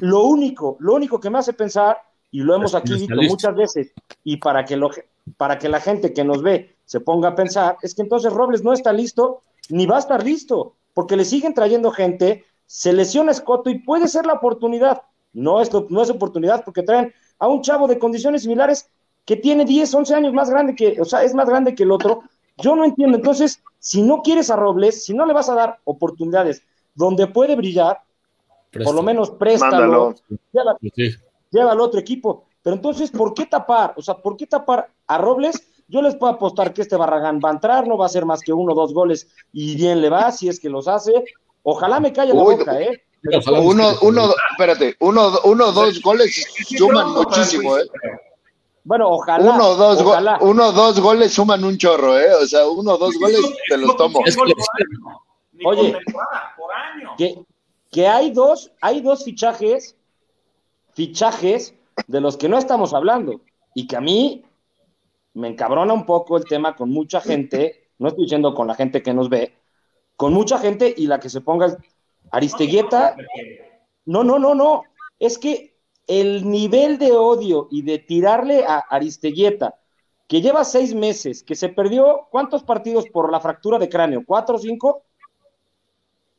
Lo único, lo único que me hace pensar, y lo hemos aquí dicho muchas veces, y para que, lo, para que la gente que nos ve se ponga a pensar, es que entonces Robles no está listo, ni va a estar listo, porque le siguen trayendo gente, se lesiona Escoto y puede ser la oportunidad. No es, no es oportunidad porque traen a un chavo de condiciones similares que tiene 10, 11 años más grande que, o sea, es más grande que el otro. Yo no entiendo. Entonces, si no quieres a Robles, si no le vas a dar oportunidades donde puede brillar, por lo menos préstalo, lleva- Sí. lleva al otro equipo. Pero entonces, ¿por qué tapar? O sea, ¿por qué tapar a Robles? Yo les puedo apostar que este Barragán va a entrar, no va a hacer más que uno o dos goles y bien le va, si es que los hace. Ojalá me calle la Uy, boca, ¿eh? Uno, uno, espérate, uno, uno, dos goles suman muchísimo, ¿eh? Bueno, ojalá. Uno, dos, go- ojalá. uno, dos goles suman un chorro, ¿eh? O sea, uno, dos goles te los tomo. Oye. que, que hay dos, hay dos fichajes, fichajes de los que no estamos hablando, y que a mí me encabrona un poco el tema con mucha gente, no estoy diciendo con la gente que nos ve, con mucha gente y la que se ponga Aristeguieta, no, no, no, no, es que el nivel de odio y de tirarle a Aristeguieta, que lleva seis meses, que se perdió, ¿cuántos partidos por la fractura de cráneo? ¿Cuatro o cinco?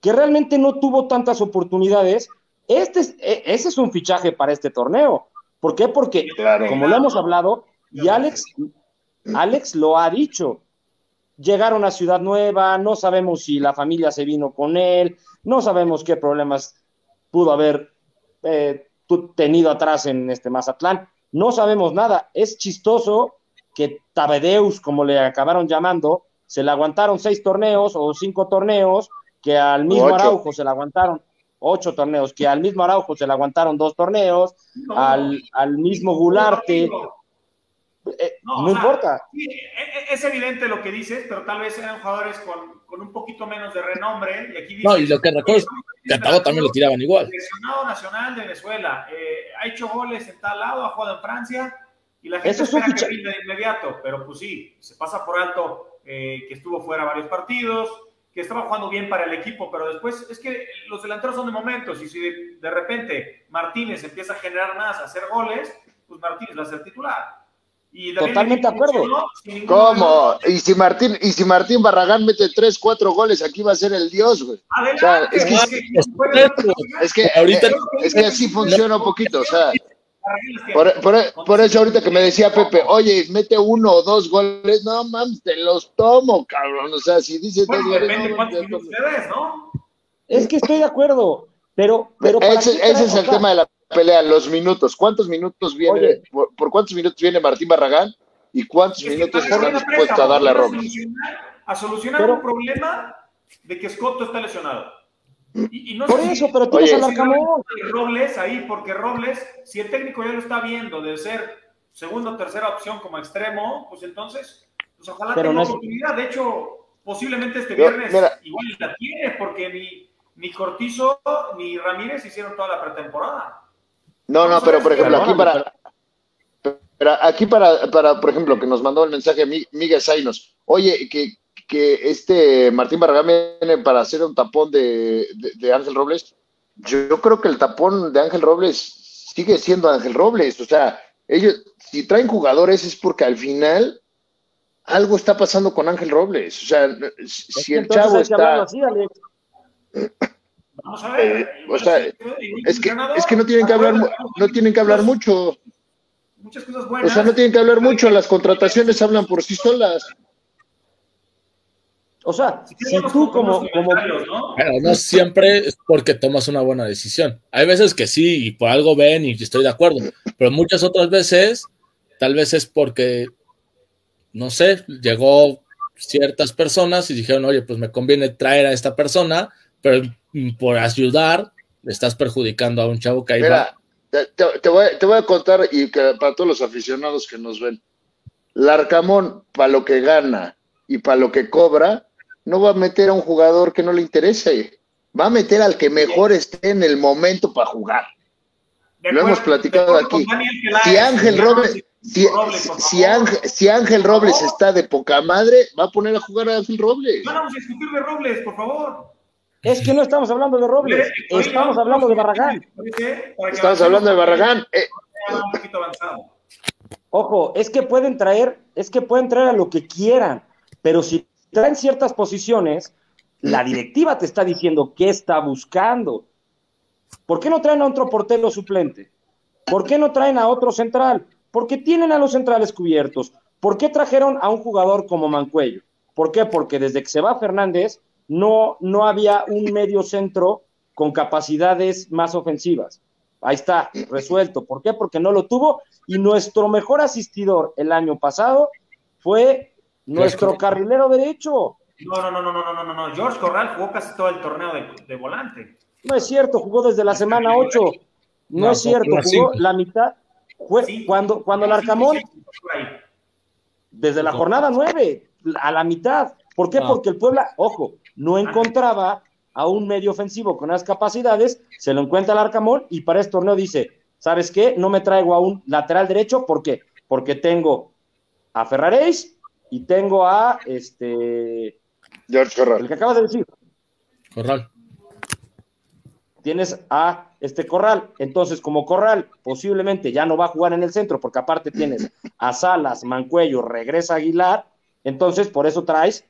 que realmente no tuvo tantas oportunidades, este es, e- ese es un fichaje para este torneo. ¿Por qué? Porque, Claro. como lo hemos hablado, y Alex, Alex lo ha dicho, llegaron a Ciudad Nueva, no sabemos si la familia se vino con él, no sabemos qué problemas pudo haber eh, tenido atrás en este Mazatlán, no sabemos nada. Es chistoso que Tabedeus, como le acabaron llamando, se le aguantaron seis torneos o cinco torneos, que al mismo Ocho. Araujo se le aguantaron ocho torneos, que al mismo Araujo se le aguantaron dos torneos, No, al, al mismo Gularte, eh, No, no, o sea, importa. e- e- es evidente lo que dices, pero tal vez eran jugadores con, con un poquito menos de renombre. Y aquí No, dices, y lo que recuerdo es que también lo tiraban igual. Seleccionado nacional de Venezuela, eh, ha hecho goles en tal lado, ha jugado en Francia, y la gente Eso es espera que rinda de inmediato, pero pues sí, se pasa por alto eh, que estuvo fuera varios partidos, que estaba jugando bien para el equipo, pero después es que los delanteros son de momentos, y si de, de repente Martínez empieza a generar más, a hacer goles, pues Martínez va a ser titular. Totalmente de acuerdo. ¿Cómo? Y si Martín, y si Martín Barragán mete tres, cuatro goles, aquí va a ser el dios, güey. O sea, es que, es que, ahorita, es que así funciona un poquito, o sea. Por, por, por, eso ahorita que me decía Pepe, oye, mete uno o dos goles, no mames, te los tomo, cabrón. O sea, si dices dos goles. no, Es que estoy de acuerdo, pero. pero ese, ese es el tema de la pelea, los minutos. ¿Cuántos minutos viene, por, cuántos minutos viene Martín Barragán y cuántos minutos están dispuestos a darle a Robles? A solucionar un problema de que Scotto está lesionado. Y, no por eso, pero tienes a Larcamón. Robles ahí, porque Robles, si el técnico ya lo está viendo de ser segunda o tercera opción como extremo, pues entonces, pues ojalá tenga oportunidad. De hecho, posiblemente este viernes igual la tiene, porque ni, ni Cortizo ni Ramírez hicieron toda la pretemporada. No, no, pero por ejemplo, aquí para, aquí para, para, por ejemplo, que nos mandó el mensaje Miguel Zainos, oye, que, que este Martín Barragán viene para hacer un tapón de, de, Ángel Robles. Yo, creo que el tapón de Ángel Robles sigue siendo Ángel Robles. O sea, ellos, si traen jugadores es porque al final algo está pasando con Ángel Robles. O sea, si el chavo está. Vamos a ver. Eh, o sea, es que, es que no tienen que hablar, no tienen que hablar mucho. Muchas cosas buenas. O sea, no tienen que hablar mucho, las contrataciones hablan por sí solas. O sea, si, tú como... como... ¿no? no siempre es porque tomas una buena decisión. Hay veces que sí, y por algo ven y estoy de acuerdo, pero muchas otras veces tal vez es porque, no sé, llegó ciertas personas y dijeron, oye, pues me conviene traer a esta persona, pero por ayudar estás perjudicando a un chavo que ahí va. Te, voy, te, voy, a contar, y que para todos los aficionados que nos ven, Larcamón, para lo que gana y para lo que cobra, no va a meter a un jugador que no le interese, va a meter al que mejor esté en el momento para jugar. Lo hemos platicado aquí. Si Ángel Robles, si, Ángel, Robles está de poca madre, va a poner a jugar a Ángel Robles. vamos a discutir de Robles, por favor. Es que no estamos hablando de Robles, estamos hablando de Barragán. Estamos hablando de Barragán. Eh. Ojo, es que pueden traer, es que pueden traer a lo que quieran, pero si traen ciertas posiciones, la directiva te está diciendo qué está buscando. ¿Por qué no traen a otro portero suplente? ¿Por qué no traen a otro central? Porque tienen a los centrales cubiertos. ¿Por qué trajeron a un jugador como Mancuello? ¿Por qué? Porque desde que se va Fernández no, no había un medio centro con capacidades más ofensivas. Ahí está, resuelto. ¿Por qué? Porque no lo tuvo y nuestro mejor asistidor el año pasado fue nuestro carrilero derecho. No, no, no, no, no, no, no, no. George Corral jugó casi todo el torneo de, volante. No es cierto, jugó desde la semana 8. No, es cierto, jugó la mitad. cuando, cuando el Arcamón, desde la jornada 9, a la mitad. ¿Por qué? Porque el Puebla, ojo, no encontraba a un medio ofensivo con esas capacidades, se lo encuentra el Arcamón y para este torneo dice, ¿sabes qué? No me traigo a un lateral derecho, ¿por qué? Porque tengo a Ferraréis y tengo a este. George Corral. El que acabas de decir. Corral. Tienes a este Corral. Entonces, como Corral posiblemente ya no va a jugar en el centro, porque aparte tienes a Salas, Mancuello, regresa Aguilar. Entonces, por eso traes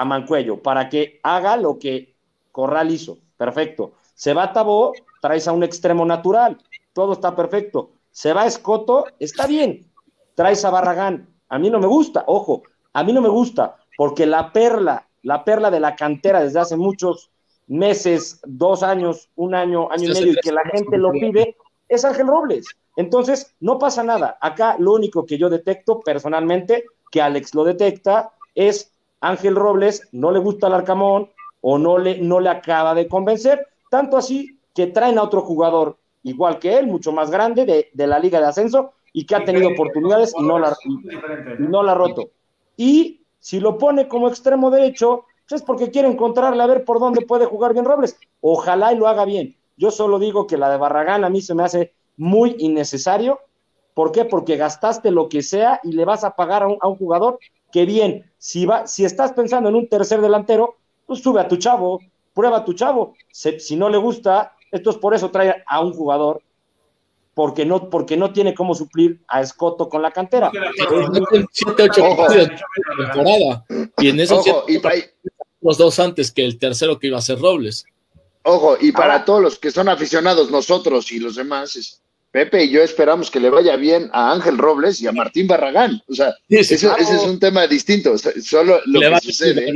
a Mancuello, para que haga lo que Corral hizo. Perfecto. Se va a Tabó, traes a un extremo natural. Todo está perfecto. Se va a Escoto, está bien. Traes a Barragán, a mí no me gusta, ojo, a mí no me gusta, porque la perla, la perla de la cantera desde hace muchos meses, dos años, un año, año y medio, y que la gente lo pide, es Ángel Robles. Entonces, no pasa nada. Acá lo único que yo detecto personalmente, que Alex lo detecta, es Ángel Robles, no le gusta el Arcamón o no le, no le acaba de convencer, tanto así que traen a otro jugador igual que él, mucho más grande de, de la Liga de Ascenso, y que ha tenido oportunidades y no la, no la ha roto. Y si lo pone como extremo derecho, pues es porque quiere encontrarle a ver por dónde puede jugar bien Robles. Ojalá y lo haga bien. Yo solo digo que la de Barragán a mí se me hace muy innecesario. ¿Por qué? Porque gastaste lo que sea y le vas a pagar a un, jugador que bien, si, va, si estás pensando en un tercer delantero, pues sube a tu chavo, prueba a tu chavo. Si, si no le gusta, esto es por eso trae a un jugador porque no, porque no tiene cómo suplir a Escoto con la cantera. temporada. Y en esos los dos antes que el tercero que iba a ser Robles. Ojo, y para todos los que son aficionados, nosotros y los demás, es, Pepe y yo esperamos que le vaya bien a Ángel Robles y a Martín Barragán. O sea, ese es un tema distinto. Solo lo que sucede.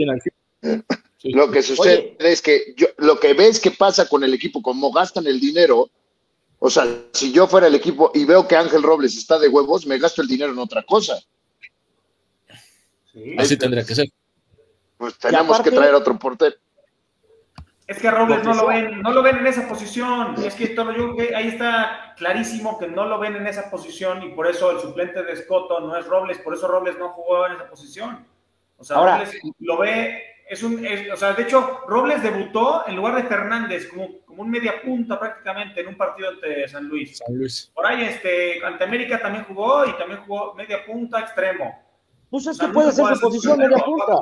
Lo que sucede es que yo, lo que ves que pasa con el equipo, como gastan el dinero, o sea, si yo fuera el equipo y veo que Ángel Robles está de huevos, me gasto el dinero en otra cosa. Así tendría que ser. Pues tenemos que traer otro portero. Es que Robles no lo ven, no lo ven en esa posición. Es que todo, yo que ahí está clarísimo que no lo ven en esa posición y por eso el suplente de Escoto no es Robles, por eso Robles no jugó en esa posición. O sea, Robles lo ve, es un, o sea, de hecho, Robles debutó en lugar de Fernández como, como un media punta prácticamente en un partido ante San Luis. San Luis. Por ahí, este, ante América también jugó y también jugó media punta extremo. Pues es que puede ser su posición media punta.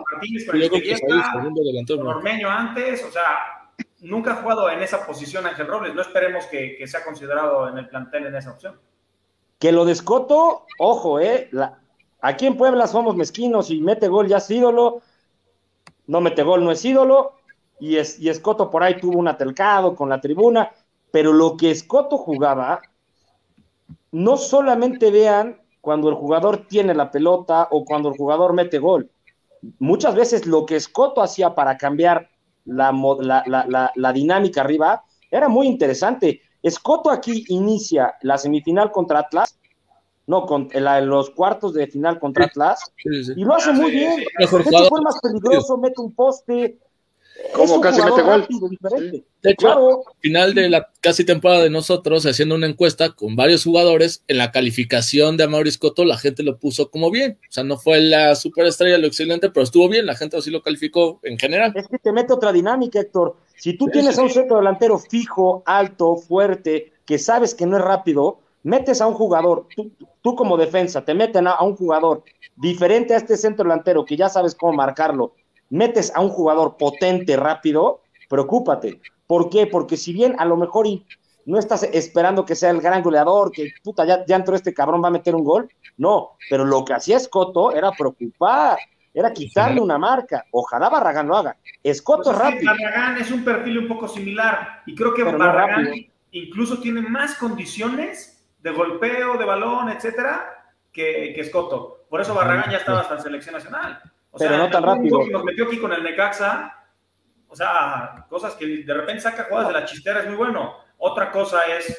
Ormeño antes, o sea, nunca ha jugado en esa posición Ángel Robles. No esperemos que, sea considerado en el plantel en esa opción. Que lo descoto, ojo, eh. aquí en Puebla somos mezquinos y mete gol ya es ídolo. No mete gol, no es ídolo. Y, es, y Escoto por ahí tuvo un atelcado con la tribuna. Pero lo que Escoto jugaba, no solamente vean cuando el jugador tiene la pelota o cuando el jugador mete gol. Muchas veces lo que Escoto hacía para cambiar la, la, dinámica arriba era muy interesante. Escoto aquí inicia la semifinal contra Atlas, no, con los cuartos de final contra Atlas, y lo hace muy bien. Mejor fue más peligroso, mete un poste, como casi mete gol. De hecho, final de la casi temporada de nosotros, haciendo una encuesta con varios jugadores, en la calificación de Amaury Scotto, la gente lo puso como bien. O sea, no fue la superestrella, lo excelente, pero estuvo bien. La gente así lo calificó en general. Es que te mete otra dinámica, Héctor. Si tú tienes a un centro delantero fijo, alto, fuerte, que sabes que no es rápido, metes a un jugador, tú, como defensa, te meten a un jugador diferente a este centro delantero que ya sabes cómo marcarlo metes a un jugador potente, rápido, preocúpate. ¿Por qué? Porque si bien a lo mejor no estás esperando que sea el gran goleador, que puta, ya, ya entró este cabrón, va a meter un gol, no, pero lo que hacía Escoto era preocupar, era quitarle una marca. Ojalá Barragán lo haga. Escoto pues es rápido. Barragán es un perfil un poco similar y creo que Barragán incluso tiene más condiciones de golpeo, de balón, etcétera, que, que Escoto. Por eso Barragán ya estaba hasta en selección nacional. O pero no tan rápido. Nos metió aquí con el Necaxa, o sea, cosas que de repente saca jugadas de la chistera es muy bueno. Otra cosa es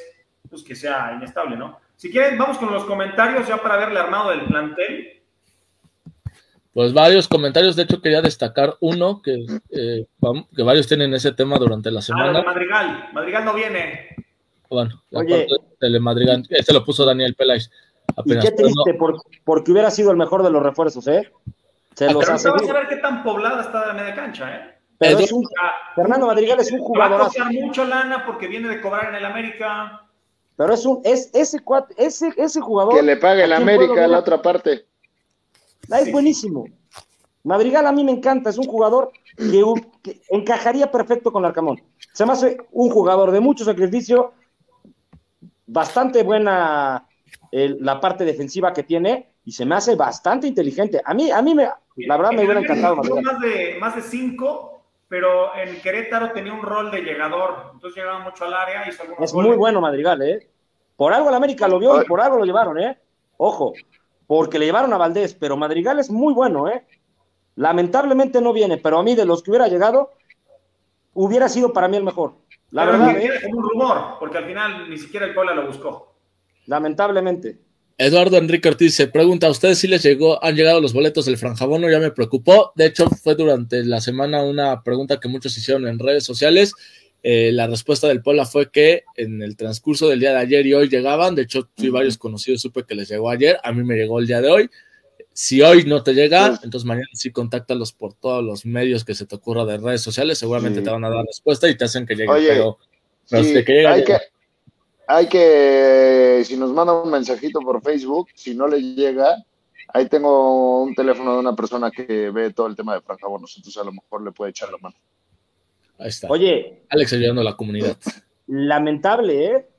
pues, que sea inestable, ¿no? Si quieren, vamos con los comentarios ya para verle armado del plantel. Pues varios comentarios, de hecho quería destacar uno que, eh, que varios tienen ese tema durante la ah, semana. Ah, Madrigal, Madrigal no viene. Bueno, Oye, Madrigal, este lo puso Daniel Peláez. y qué triste, porque hubiera sido el mejor de los refuerzos, ¿eh? Se los Pero vamos a ver qué tan poblada está la media cancha, ¿eh? Pero es un, Fernando Madrigal es un jugador. Va a costar mucho lana porque viene de cobrar en el América. Pero es un, es ese ese, ese jugador. Que le pague el América a la otra parte. Ah, es buenísimo. Madrigal a mí me encanta, es un jugador que, encajaría perfecto con Arcamón. Se me hace un jugador de mucho sacrificio, bastante buena eh, la parte defensiva que tiene y se me hace bastante inteligente. A mí, a mí me, la verdad me hubiera encantado. Más de, más de cinco, pero en Querétaro tenía un rol de llegador, entonces llegaba mucho al área y Es muy bueno Madrigal, ¿eh? Por algo el América lo vio y por algo lo llevaron, ¿eh? Ojo, porque le llevaron a Valdés, pero Madrigal es muy bueno, ¿eh? Lamentablemente no viene, pero a mí de los que hubiera llegado, hubiera sido para mí el mejor. La verdad, ¿eh? Es un rumor, porque al final ni siquiera el Puebla lo buscó. Lamentablemente. Eduardo Enrique Ortiz se pregunta, ¿a ustedes si les llegó, han llegado los boletos del Franjabono? Ya me preocupó. De hecho, fue durante la semana una pregunta que muchos hicieron en redes sociales. Eh, la respuesta del Pola fue que en el transcurso del día de ayer y hoy llegaban. De hecho, sí, varios conocidos supe que les llegó ayer. A mí me llegó el día de hoy. Si hoy no te llega, entonces mañana sí contáctalos por todos los medios que se te ocurra de redes sociales. Seguramente te van a dar respuesta y te hacen que llegue. pero, que hay que hay que, si nos manda un mensajito por Facebook, si no le llega, ahí tengo un teléfono de una persona que ve todo el tema de Franja Bonos, entonces a lo mejor le puede echar la mano. Ahí está. Oye. Alex ayudando a la comunidad. Lamentable, ¿eh?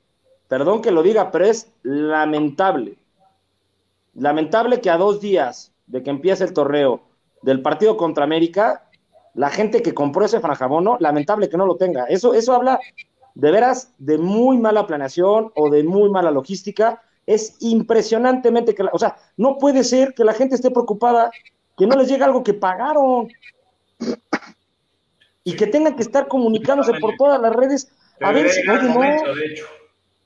perdón que lo diga, pero es lamentable. Lamentable que a dos días de que empiece el torneo del partido contra América, la gente que compró ese franjabono, lamentable que no lo tenga. Eso, eso habla de veras de muy mala planeación o de muy mala logística. Es impresionantemente que, o sea, no puede ser que la gente esté preocupada que no les llegue algo que pagaron y que tengan que estar comunicándose por todas las redes. A ver si, no,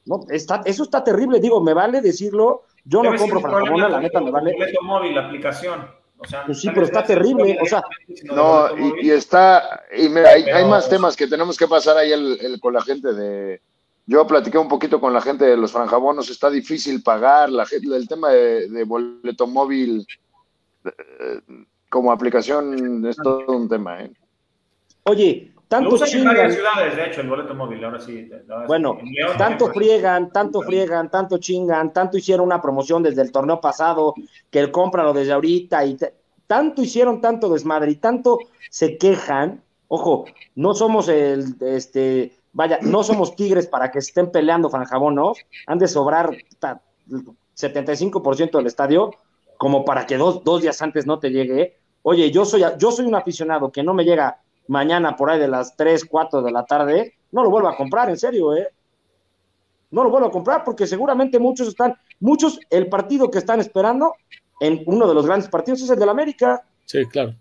no, está, eso está terrible, digo, me vale decirlo, yo no compro franjabono, la neta me vale. móvil, la aplicación. Pues sí, pero está terrible, o sea. No, y, está, y mira, hay, más temas que tenemos que pasar ahí el, con la gente de. Yo platiqué un poquito con la gente de los franjabonos, está difícil pagar, la, el tema de, boleto móvil eh, como aplicación es todo un tema. ¿eh? Oye, tanto chingan. ciudades, de hecho, el boleto móvil, ahora sí. bueno, tanto friegan, tanto friegan, tanto chingan, tanto hicieron una promoción desde el torneo pasado, que el cómpralo desde ahorita, y tanto hicieron tanto desmadre y tanto se quejan. Ojo, no somos el, este, vaya, no somos tigres para que estén peleando Franjabón, ¿no? Han de sobrar 75% del estadio, como para que dos, dos días antes no te llegue. Oye, yo soy, yo soy un aficionado que no me llega mañana por ahí de las 3, 4 de la tarde, no lo vuelvo a comprar, en serio, ¿eh? No lo vuelvo a comprar porque seguramente muchos están, muchos, el partido que están esperando en uno de los grandes partidos es el del América. Sí, claro.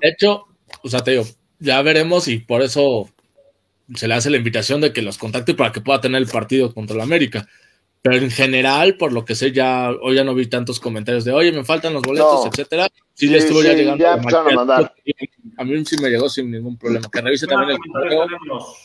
De hecho, o sea, te digo, ya veremos y por eso se le hace la invitación de que los contacte para que pueda tener el partido contra el América. Pero en general, por lo que sé, ya hoy ya no vi tantos comentarios de, oye, me faltan los boletos, etcétera. Sí, le estuvo ya llegando. a, mí sí me llegó sin ningún problema. Que revise también el correo.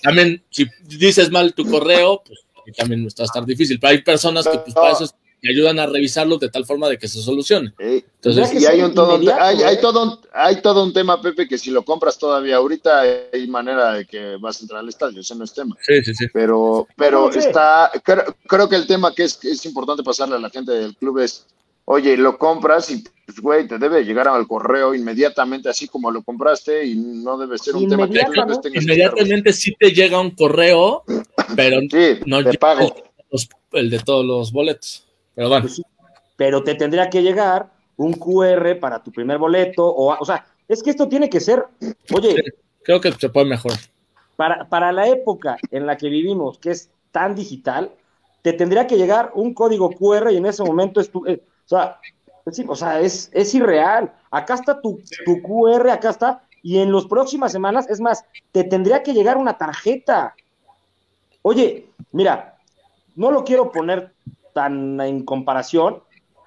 También, si dices mal tu correo, pues también está a estar difícil. Pero hay personas que, pues, para eso y ayudan a revisarlos de tal forma de que se solucione. Entonces, y hay un todo, hay, hay, todo un, hay todo un tema, Pepe, que si lo compras todavía ahorita hay manera de que vas a entrar al estadio, ese no es tema. Sí, sí, sí. Pero, pero está, creo, que el tema que es, es importante pasarle a la gente del club es, oye, lo compras y pues, güey, te debe llegar al correo inmediatamente así como lo compraste y no debe ser un tema que Inmediatamente sí te llega un correo, pero no te pago. el de todos los boletos. Pero bueno. Pues pero te tendría que llegar un QR para tu primer boleto, o, o sea, es que esto tiene que ser, oye. creo que se puede mejorar. Para, para la época en la que vivimos, que es tan digital, te tendría que llegar un código QR y en ese momento es tu, eh, o sea, es, o sea, es, es irreal. Acá está tu, tu QR, acá está, y en las próximas semanas, es más, te tendría que llegar una tarjeta. Oye, mira, no lo quiero poner tan en comparación,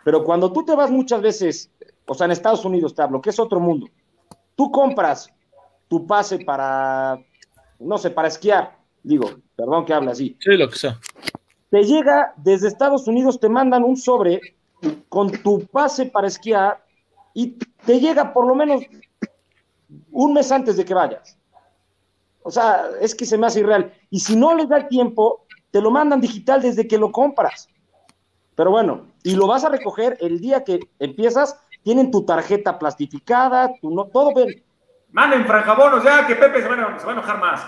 pero cuando tú te vas muchas veces, o sea, en Estados Unidos te hablo, que es otro mundo, tú compras tu pase para, no sé, para esquiar, digo, perdón que hable así. Sí, lo que sea. Te llega desde Estados Unidos, te mandan un sobre con tu pase para esquiar y te llega por lo menos un mes antes de que vayas. O sea, es que se me hace irreal. Y si no les da el tiempo, te lo mandan digital desde que lo compras. Pero bueno, y lo vas a recoger el día que empiezas, tienen tu tarjeta plastificada, tu no, todo bien. Manden franjabonos ya, que Pepe se va, a enojar más.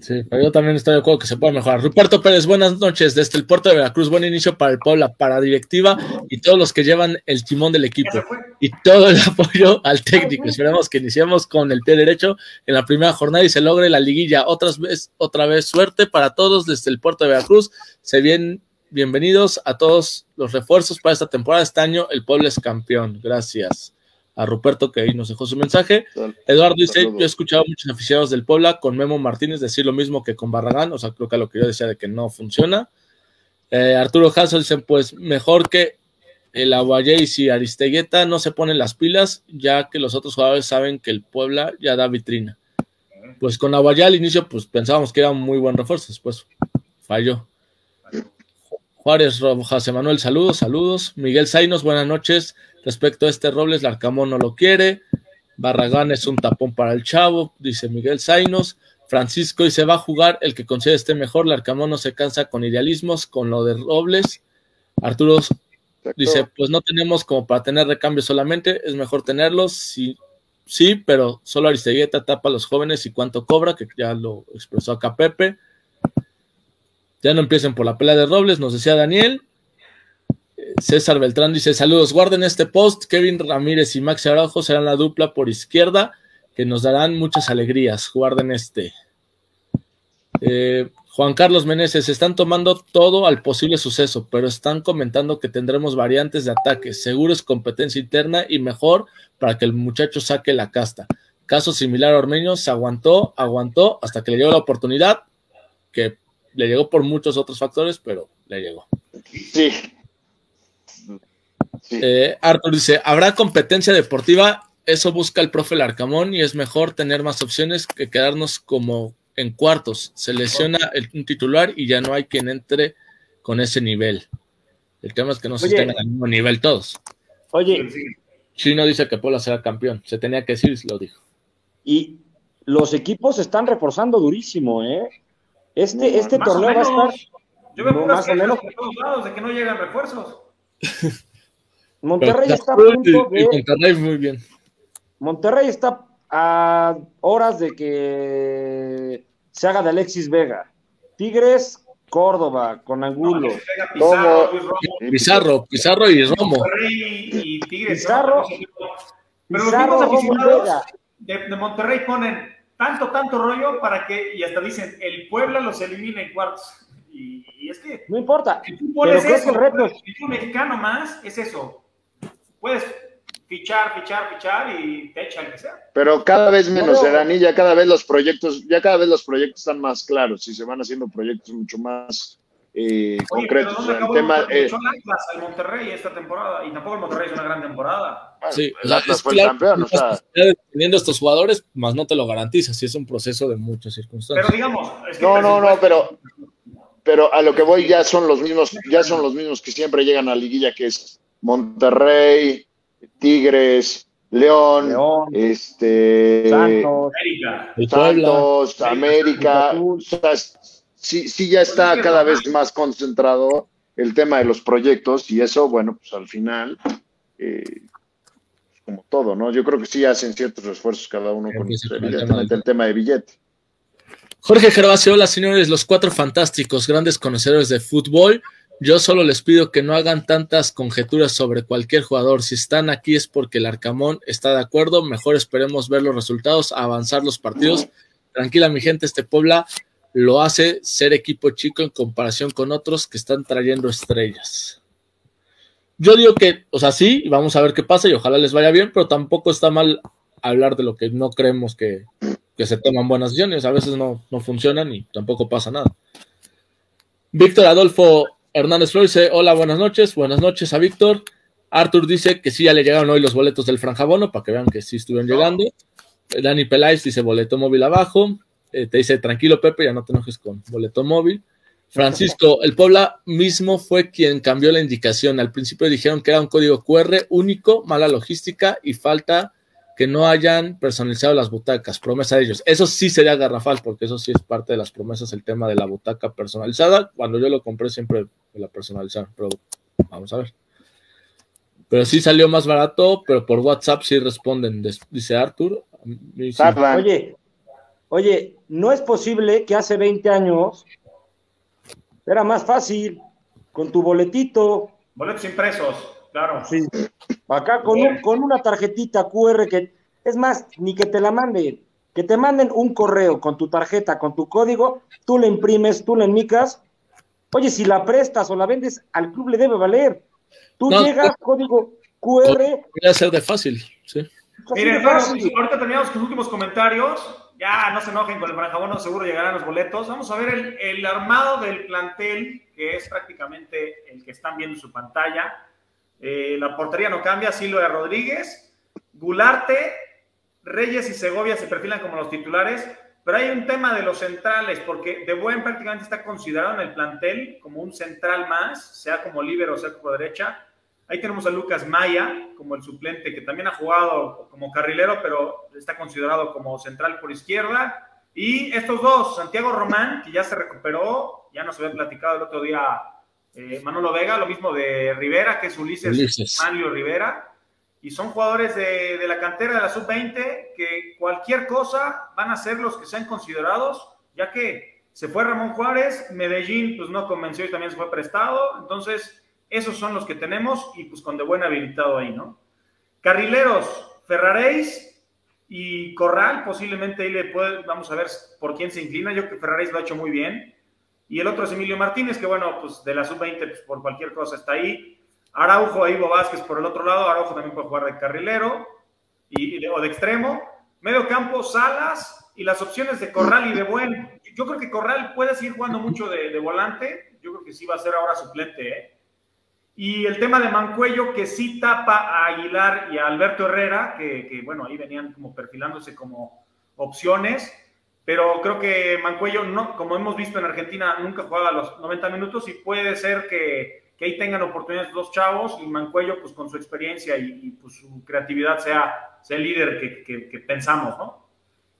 Sí, pero yo también estoy de acuerdo que se puede mejorar. Ruperto Pérez, buenas noches desde el puerto de Veracruz. Buen inicio para el Puebla, para directiva y todos los que llevan el timón del equipo. Y todo el apoyo al técnico. Esperamos que iniciemos con el pie derecho en la primera jornada y se logre la liguilla. Otra vez, otra vez suerte para todos desde el puerto de Veracruz. Se viene bienvenidos a todos los refuerzos para esta temporada. Este año el pueblo es campeón. Gracias a Ruperto que ahí nos dejó su mensaje. Eduardo dice, yo he escuchado a muchos aficionados del Puebla con Memo Martínez decir lo mismo que con Barragán, o sea, creo que lo que yo decía de que no funciona. Eh, Arturo Hassel dice, pues mejor que el Aguayéis y Aristegueta no se ponen las pilas, ya que los otros jugadores saben que el Puebla ya da vitrina. Pues con Aguayé al inicio, pues pensábamos que era un muy buen refuerzo, después falló. Juárez José Manuel, saludos, saludos. Miguel Zainos, buenas noches. Respecto a este Robles, Larcamón no lo quiere. Barragán es un tapón para el chavo, dice Miguel Zainos. Francisco y se va a jugar el que considere esté mejor. Larcamón no se cansa con idealismos, con lo de Robles. Arturo dice, pues no tenemos como para tener recambio solamente, es mejor tenerlos. Sí, sí, pero solo Aristegueta tapa a los jóvenes y cuánto cobra, que ya lo expresó acá Pepe. Ya no empiecen por la pelea de Robles, nos decía Daniel. César Beltrán dice: Saludos, guarden este post. Kevin Ramírez y Max Araujo serán la dupla por izquierda que nos darán muchas alegrías. Guarden este. Eh, Juan Carlos Meneses, están tomando todo al posible suceso, pero están comentando que tendremos variantes de ataque. Seguro es competencia interna y mejor para que el muchacho saque la casta. Caso similar a Ormeño, se aguantó, aguantó hasta que le llegó la oportunidad, que le llegó por muchos otros factores, pero le llegó. Sí. sí. Eh, Arthur dice, ¿habrá competencia deportiva? Eso busca el profe Larcamón y es mejor tener más opciones que quedarnos como en cuartos. Se lesiona el, un titular y ya no hay quien entre con ese nivel. El tema es que no se estén al mismo nivel todos. Oye, Chino dice que Puebla será campeón. Se tenía que decir, lo dijo. Y los equipos se están reforzando durísimo, ¿eh? Este, no, este torneo va a estar. Yo veo más o menos. De todos lados de que no llegan refuerzos. Monterrey está a punto de. Monterrey muy bien. Monterrey está a horas de que se haga de Alexis Vega. Tigres, Córdoba, con Angulo. No, Pizarro, Pizarro, Pizarro y Romo. Y Tigres, Pizarro, Pero Pizarro, los Romo y aficionados Vega. de, de Monterrey ponen tanto, tanto rollo para que, y hasta dicen, el Puebla los elimina en cuartos. Y, y es que No importa. el fútbol Pero es creo que eso. el reto es- El fútbol mexicano más es eso. Puedes fichar, fichar, fichar y te echan que sea. Pero cada vez menos, No. Erani, ya cada vez los proyectos, ya cada vez los proyectos están más claros y se van haciendo proyectos mucho más eh, Oye, concretos. pero O sea, ¿dónde el acabó tema, el eh, el Atlas al Monterrey esta temporada? Y tampoco el Monterrey es una gran temporada. bueno, Sí, o el Atlas es fue claro el campeón, o sea, teniendo estos jugadores, más no te lo garantiza, si es un proceso de muchas circunstancias. Pero digamos. es que No, no, no, pero, pero a lo que voy ya son los mismos, ya son los mismos que siempre llegan a liguilla, que es Monterrey, Tigres, León, León, este Santos. América. El Puebla, Santos, América, o sea, sí, sí ya está cada vez más concentrado el tema de los proyectos y eso, bueno, pues al final, eh, como todo, ¿no? Yo creo que sí hacen ciertos esfuerzos cada uno con Empieza con tema el tema de billete. Jorge Gervasio, hola señores, los cuatro fantásticos, grandes conocedores de fútbol. Yo solo les pido que no hagan tantas conjeturas sobre cualquier jugador. Si están aquí es porque el Arcamón está de acuerdo. Mejor esperemos ver los resultados, avanzar los partidos. Tranquila, mi gente, este Puebla lo hace ser equipo chico en comparación con otros que están trayendo estrellas. Yo digo que, o sea, sí, vamos a ver qué pasa y ojalá les vaya bien, pero tampoco está mal hablar de lo que no creemos que, que se toman buenas decisiones. A veces no, no funcionan y tampoco pasa nada. Víctor Adolfo Hernández Flores dice: Hola, buenas noches. Buenas noches a Víctor. Arthur dice que sí, ya le llegaron hoy los boletos del Franjabono para que vean que sí estuvieron llegando. Dani Peláez dice: boleto móvil abajo. Eh, te dice: tranquilo, Pepe, ya no te enojes con boleto móvil. Francisco, el Puebla mismo fue quien cambió la indicación. Al principio dijeron que era un código QR único, mala logística y falta que no hayan personalizado las butacas, promesa de ellos. Eso sí sería garrafal, porque eso sí es parte de las promesas, el tema de la butaca personalizada. Cuando yo lo compré siempre me la personalizaron, pero vamos a ver. Pero sí salió más barato, pero por WhatsApp sí responden, dice Arthur. Oye, oye, no es posible que hace 20 años era más fácil con tu boletito, Boletos impresos, claro. sí, acá con, un- con una tarjetita QR que, es más, ni que te la manden, que te manden un correo con tu tarjeta, con tu código, tú la imprimes, tú la enmicas. Oye, si la prestas o la vendes, al club le debe valer. Tú No, llegas, código QR, Podría ser de fácil, sí. Miren, ahorita terminamos con los últimos comentarios. Ya no se enojen con el Franjabono, seguro llegarán los boletos. Vamos a ver el, armado del plantel, que es prácticamente el que están viendo en su pantalla. Eh, la portería no cambia, Silvia Rodríguez, Gularte, Reyes y Segovia se perfilan como los titulares, pero hay un tema de los centrales, porque De Buen prácticamente está considerado en el plantel como un central más, sea como líbero o sea como derecha. Ahí tenemos a Lucas Maya como el suplente, que también ha jugado como carrilero, pero está considerado como central por izquierda. Y estos dos, Santiago Román, que ya se recuperó, ya nos había platicado el otro día eh, Manolo Vega, lo mismo de Rivera, que es Ulises, Ulises. Manlio Rivera. Y son jugadores de, de la cantera de la sub-20 que cualquier cosa van a ser los que sean considerados, ya que se fue Ramón Juárez, Medellín pues no convenció y también se fue prestado, entonces esos son los que tenemos y pues con de buen habilitado ahí, ¿no? Carrileros, Ferraréis y Corral, posiblemente ahí le puede, vamos a ver por quién se inclina, yo creo que Ferraréis lo ha hecho muy bien, y el otro es Emilio Martínez, que bueno, pues de la sub-20 pues por cualquier cosa está ahí, Araujo e Ivo Vázquez por el otro lado, Araujo también puede jugar de carrilero y, o de extremo, medio campo, Salas, y las opciones de Corral y de Buen. Yo creo que Corral puede seguir jugando mucho de, volante. Yo creo que sí va a ser ahora suplente. ¿eh? Y el tema de Mancuello, que sí tapa a Aguilar y a Alberto Herrera, que, bueno, ahí venían como perfilándose como opciones. Pero creo que Mancuello, no, como hemos visto en Argentina, nunca juega los 90 minutos y puede ser que, que ahí tengan oportunidades dos chavos y Mancuello, pues con su experiencia y, pues, su creatividad, sea, sea el líder que, que pensamos, ¿no?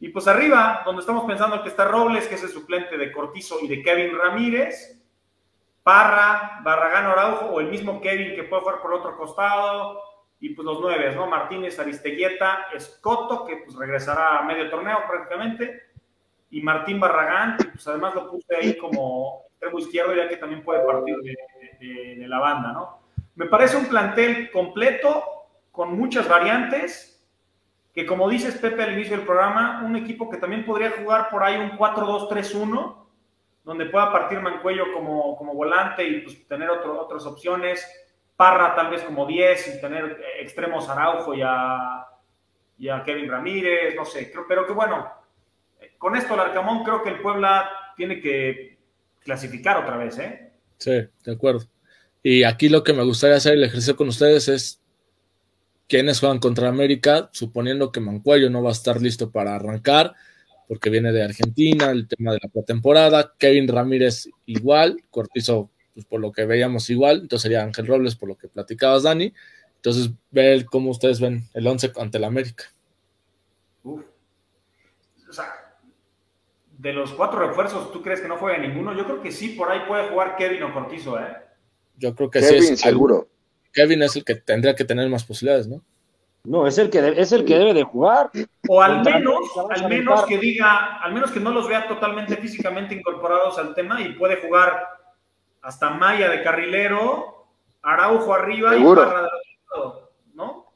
Y pues arriba, donde estamos pensando que está Robles, que es el suplente de Cortizo y de Kevin Ramírez, Parra, Barragán Araujo o el mismo Kevin que puede jugar por el otro costado, y pues los nueve, ¿no? Martínez, Aristeguieta, Escoto, que pues regresará a medio torneo prácticamente, y Martín Barragán, que pues además lo puse ahí como extremo izquierdo, ya que también puede partir de, de la banda, ¿no? Me parece un plantel completo, con muchas variantes, que como dices Pepe al inicio del programa, un equipo que también podría jugar por ahí un 4-2-3-1, donde pueda partir Mancuello como, como volante y pues, tener otras opciones, Parra tal vez como 10 y tener extremos Araujo y a, Kevin Ramírez, no sé, creo, pero que bueno, con esto el Arcamón creo que el Puebla tiene que clasificar otra vez, ¿eh? Sí, de acuerdo. Y aquí lo que me gustaría hacer el ejercicio con ustedes es quienes juegan contra América, suponiendo que Mancuello no va a estar listo para arrancar, porque viene de Argentina, el tema de la pretemporada, Kevin Ramírez igual, Cortizo, pues por lo que veíamos igual, entonces sería Ángel Robles, por lo que platicabas, Dani. Entonces, ver cómo ustedes ven el 11 ante el América. Uf. O sea, de los cuatro refuerzos, ¿tú crees que no juega ninguno? Yo creo que sí, por ahí puede jugar Kevin o Cortizo, ¿eh? Yo creo que Kevin, sí. Es seguro. Kevin es el que tendría que tener más posibilidades, ¿no? No, es el que debe, es el que debe de jugar. O al menos, al menos que diga, al menos que no los vea totalmente físicamente incorporados al tema y puede jugar hasta Maya de carrilero, Araujo arriba y Parra de lado, ¿no?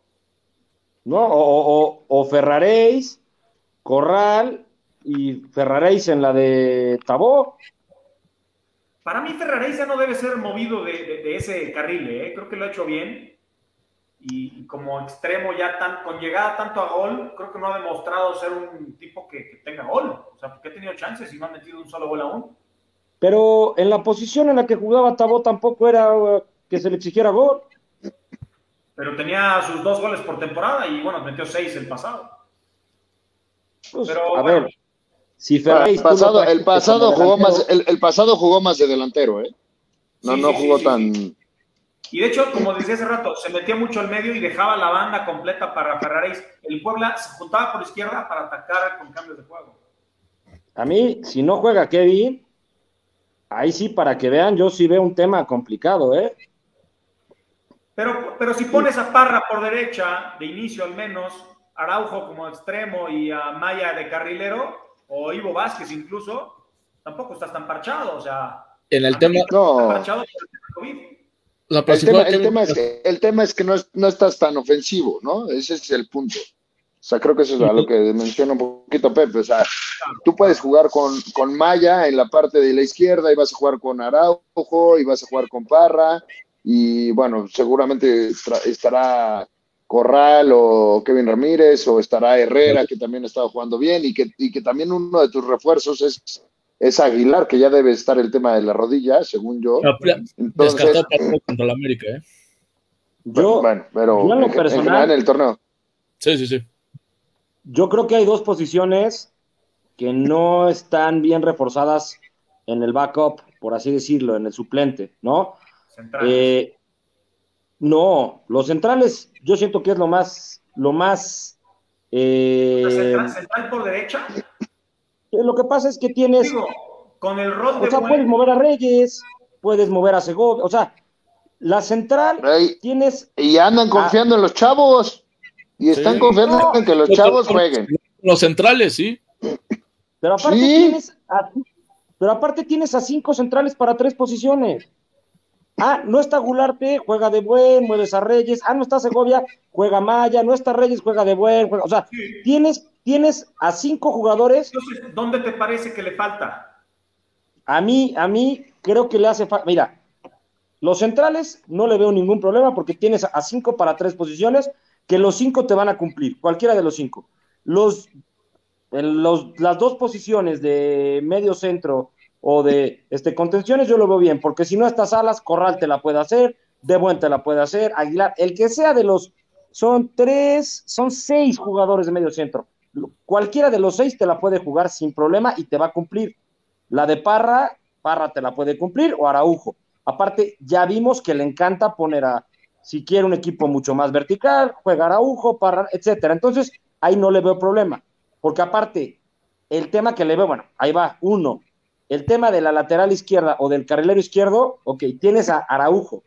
No, o, o, o Ferraréis, Corral y Ferraréis en la de Tabó. Para mí Ferraréis ya no debe ser movido de, ese carril, ¿eh? creo que lo ha hecho bien. Y, como extremo ya tan, con llegada tanto a gol, creo que no ha demostrado ser un tipo que, tenga gol. O sea, porque ha tenido chances y no ha metido un solo gol aún. Pero en la posición en la que jugaba Tabó tampoco era uh, que se le exigiera gol. Pero tenía sus dos goles por temporada y bueno, metió seis el pasado. Pues, Pero, a ver, si el pasado, el pasado jugó más, el, pasado jugó más de delantero, ¿eh? No, no jugó tan. Y de hecho, como decía hace rato, se metía mucho al medio y dejaba la banda completa para Ferraris. El Puebla se juntaba por izquierda para atacar con cambios de juego. A mí, si no juega Kevin, ahí sí, para que vean, yo sí veo un tema complicado, ¿eh? Pero, pero si pones a Parra por derecha, de inicio al menos, Araujo como extremo y a Maya de carrilero, o Ivo Vázquez incluso, tampoco estás tan parchado, o sea... En el tema... No. el, tema, el, tema es que, el tema es que no, no estás tan ofensivo, ¿no? Ese es el punto. O sea, creo que eso es lo que menciona un poquito Pepe. O sea, tú puedes jugar con, con Maya en la parte de la izquierda y vas a jugar con Araujo y vas a jugar con Parra y bueno, seguramente estará Corral o Kevin Ramírez o estará Herrera, que también ha estado jugando bien y que, y que también uno de tus refuerzos es, es Aguilar, que ya debe estar el tema de la rodilla, según yo. Entonces, Descartó contra la América, ¿eh? Yo, bueno, pero en, lo personal, en el torneo. Sí, sí, sí. Yo creo que hay dos posiciones que no están bien reforzadas en el backup, por así decirlo, en el suplente, ¿no? Eh, no, los centrales, yo siento que es lo más, lo más. Eh, central, por derecha? Lo que pasa es que tienes. con el rol O sea, puedes mover a Reyes, puedes mover a Segovia, o sea, la central tienes. Y andan confiando en los chavos. Y están confiando en que los chavos jueguen. Los centrales, sí. Pero aparte tienes pero aparte tienes a cinco centrales para tres posiciones. Ah, no está Gularte, juega de buen, mueves a Reyes. Ah, no está Segovia, juega Maya. No está Reyes, juega de buen. o sea, tienes, tienes a cinco jugadores. Entonces, ¿dónde te parece que le falta? A mí, a mí creo que le hace falta. Mira, los centrales no le veo ningún problema porque tienes a cinco para tres posiciones, que los cinco te van a cumplir, cualquiera de los cinco. Los, los, las dos posiciones de medio centro o de este, contenciones, yo lo veo bien, porque si no estas alas, Corral te la puede hacer, De Buen te la puede hacer, Aguilar, el que sea de los, son tres, son seis jugadores de medio centro. Cualquiera de los seis te la puede jugar sin problema y te va a cumplir. La de Parra, Parra te la puede cumplir o Araujo. Aparte, ya vimos que le encanta poner a, si quiere un equipo mucho más vertical, juega Araujo, Parra, etcétera. Entonces, ahí no le veo problema. Porque aparte, el tema que le veo, bueno, ahí va, uno, el tema de la lateral izquierda o del carrilero izquierdo, ok, tienes a Araujo,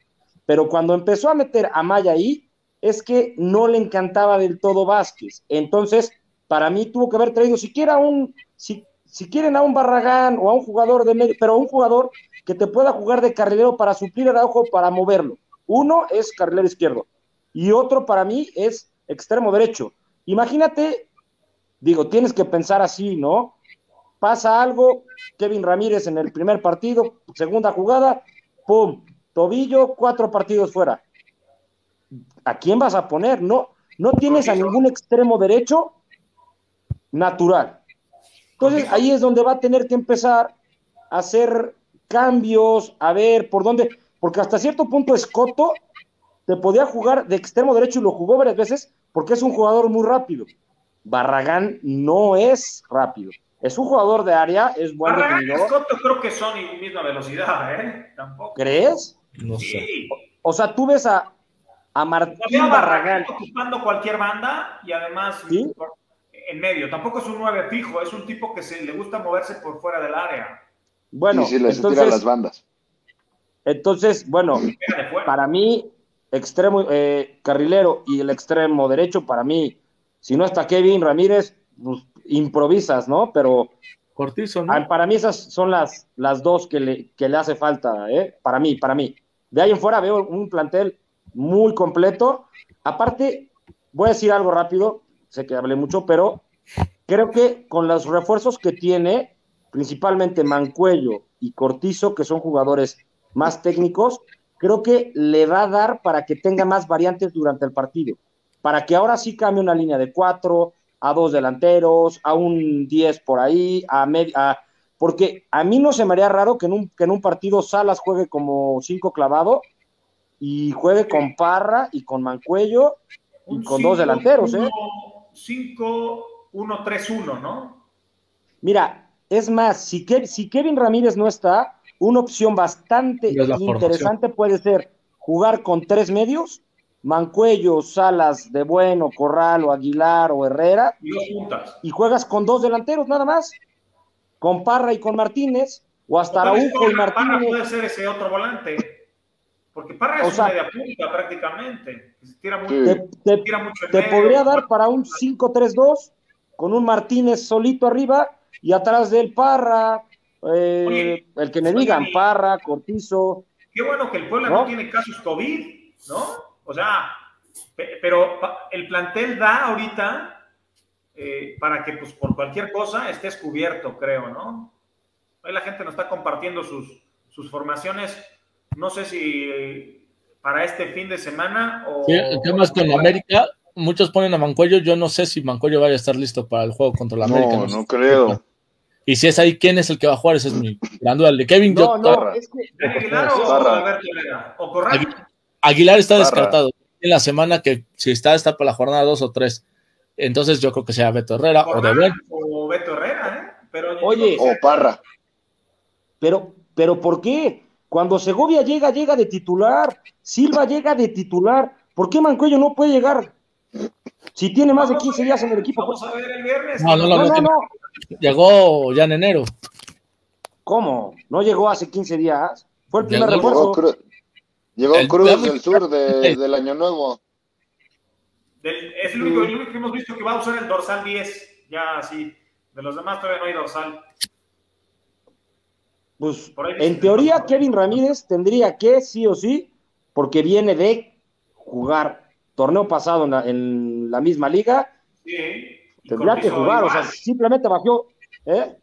pero cuando empezó a meter a Maya ahí, es que no le encantaba del todo Vázquez. Entonces, para mí tuvo que haber traído siquiera un, si, si quieren a un Barragán o a un jugador de medio, pero un jugador que te pueda jugar de carrilero para suplir a Araujo, para moverlo. Uno es carrilero izquierdo y otro para mí es extremo derecho. Imagínate, digo, tienes que pensar así, ¿no? pasa algo, Kevin Ramírez en el primer partido, segunda jugada, ¡pum! Tobillo, cuatro partidos fuera. ¿A quién vas a poner? No, no tienes a ningún extremo derecho natural. Entonces ahí es donde va a tener que empezar a hacer cambios, a ver por dónde, porque hasta cierto punto Escoto te podía jugar de extremo derecho y lo jugó varias veces porque es un jugador muy rápido. Barragán no es rápido. Es un jugador de área, es buen definidor. Scott, creo que son misma velocidad, ¿eh? Tampoco. ¿Crees? No sé. O, sea, tú ves a, a Martín Barragán. ocupando cualquier banda y además en medio. Tampoco es un nueve fijo, es un tipo que se le gusta moverse por fuera del área. Bueno, sí, le entonces, las bandas. Entonces, bueno, para mí, extremo eh, carrilero y el extremo derecho, para mí, si no está Kevin Ramírez, pues, improvisas, ¿no? Pero Cortizo, ¿no? Para mí esas son las, las dos que le, que le hace falta, ¿eh? Para mí, para mí. De ahí en fuera veo un plantel muy completo. Aparte, voy a decir algo rápido, sé que hablé mucho, pero creo que con los refuerzos que tiene, principalmente Mancuello y Cortizo, que son jugadores más técnicos, creo que le va a dar para que tenga más variantes durante el partido, para que ahora sí cambie una línea de cuatro, a dos delanteros, a un 10 por ahí, a media, porque a mí no se me haría raro que en un, que en un partido Salas juegue como cinco clavado y juegue con Parra y con Mancuello y con dos delanteros, ¿eh? 5-1-3-1, ¿no? Mira, es más, si, si Kevin Ramírez no está, una opción bastante interesante puede ser jugar con tres medios Mancuello, Salas, De Bueno, Corral o Aguilar o Herrera. Y, juegas con dos delanteros nada más. Con Parra y con Martínez. O hasta Araujo y Martínez. Parra puede ser ese otro volante. Porque Parra es media punta prácticamente. te, podría dar para un 5-3-2 con un Martínez solito arriba y atrás del Parra. Eh, el que me digan, Parra, Cortizo. Qué bueno que el Puebla no tiene casos COVID, ¿no? O sea, pero el plantel da ahorita eh, para que pues por cualquier cosa estés cubierto, creo, ¿no? Hoy la gente nos está compartiendo sus, sus formaciones, no sé si para este fin de semana o... Sí, el tema es con América, muchos ponen a Mancuello, yo no sé si Mancuello vaya a estar listo para el juego contra la América. No, no, creo. Y si es ahí, ¿quién es el que va a jugar? Ese es mi gran duda. El de Kevin. No, no, es que... o Alberto O Corral. Aguilar está descartado. En la semana que si está, está para la jornada 2 o 3. Entonces yo creo que sea Beto Herrera o de O Beto Herrera, ¿eh? Pero Oye, o Parra. Pero, pero ¿por qué? Cuando Segovia llega, llega de titular. Silva llega de titular. ¿Por qué Mancuello no puede llegar? Si tiene más de 15 días en el equipo. Vamos a ver el viernes. No, no, no, no, no. Llegó ya en enero. ¿Cómo? ¿No llegó hace 15 días? Fue el primer refuerzo. Llegó Cruz del sur del Año Nuevo. es el único, que hemos visto que va a usar el dorsal 10. Ya así. De los demás todavía no hay dorsal. Pues en teoría Kevin Ramírez tendría que, sí o sí, porque viene de jugar torneo pasado en la, misma liga. Sí. Tendría que jugar, o sea, simplemente bajó. ¿eh?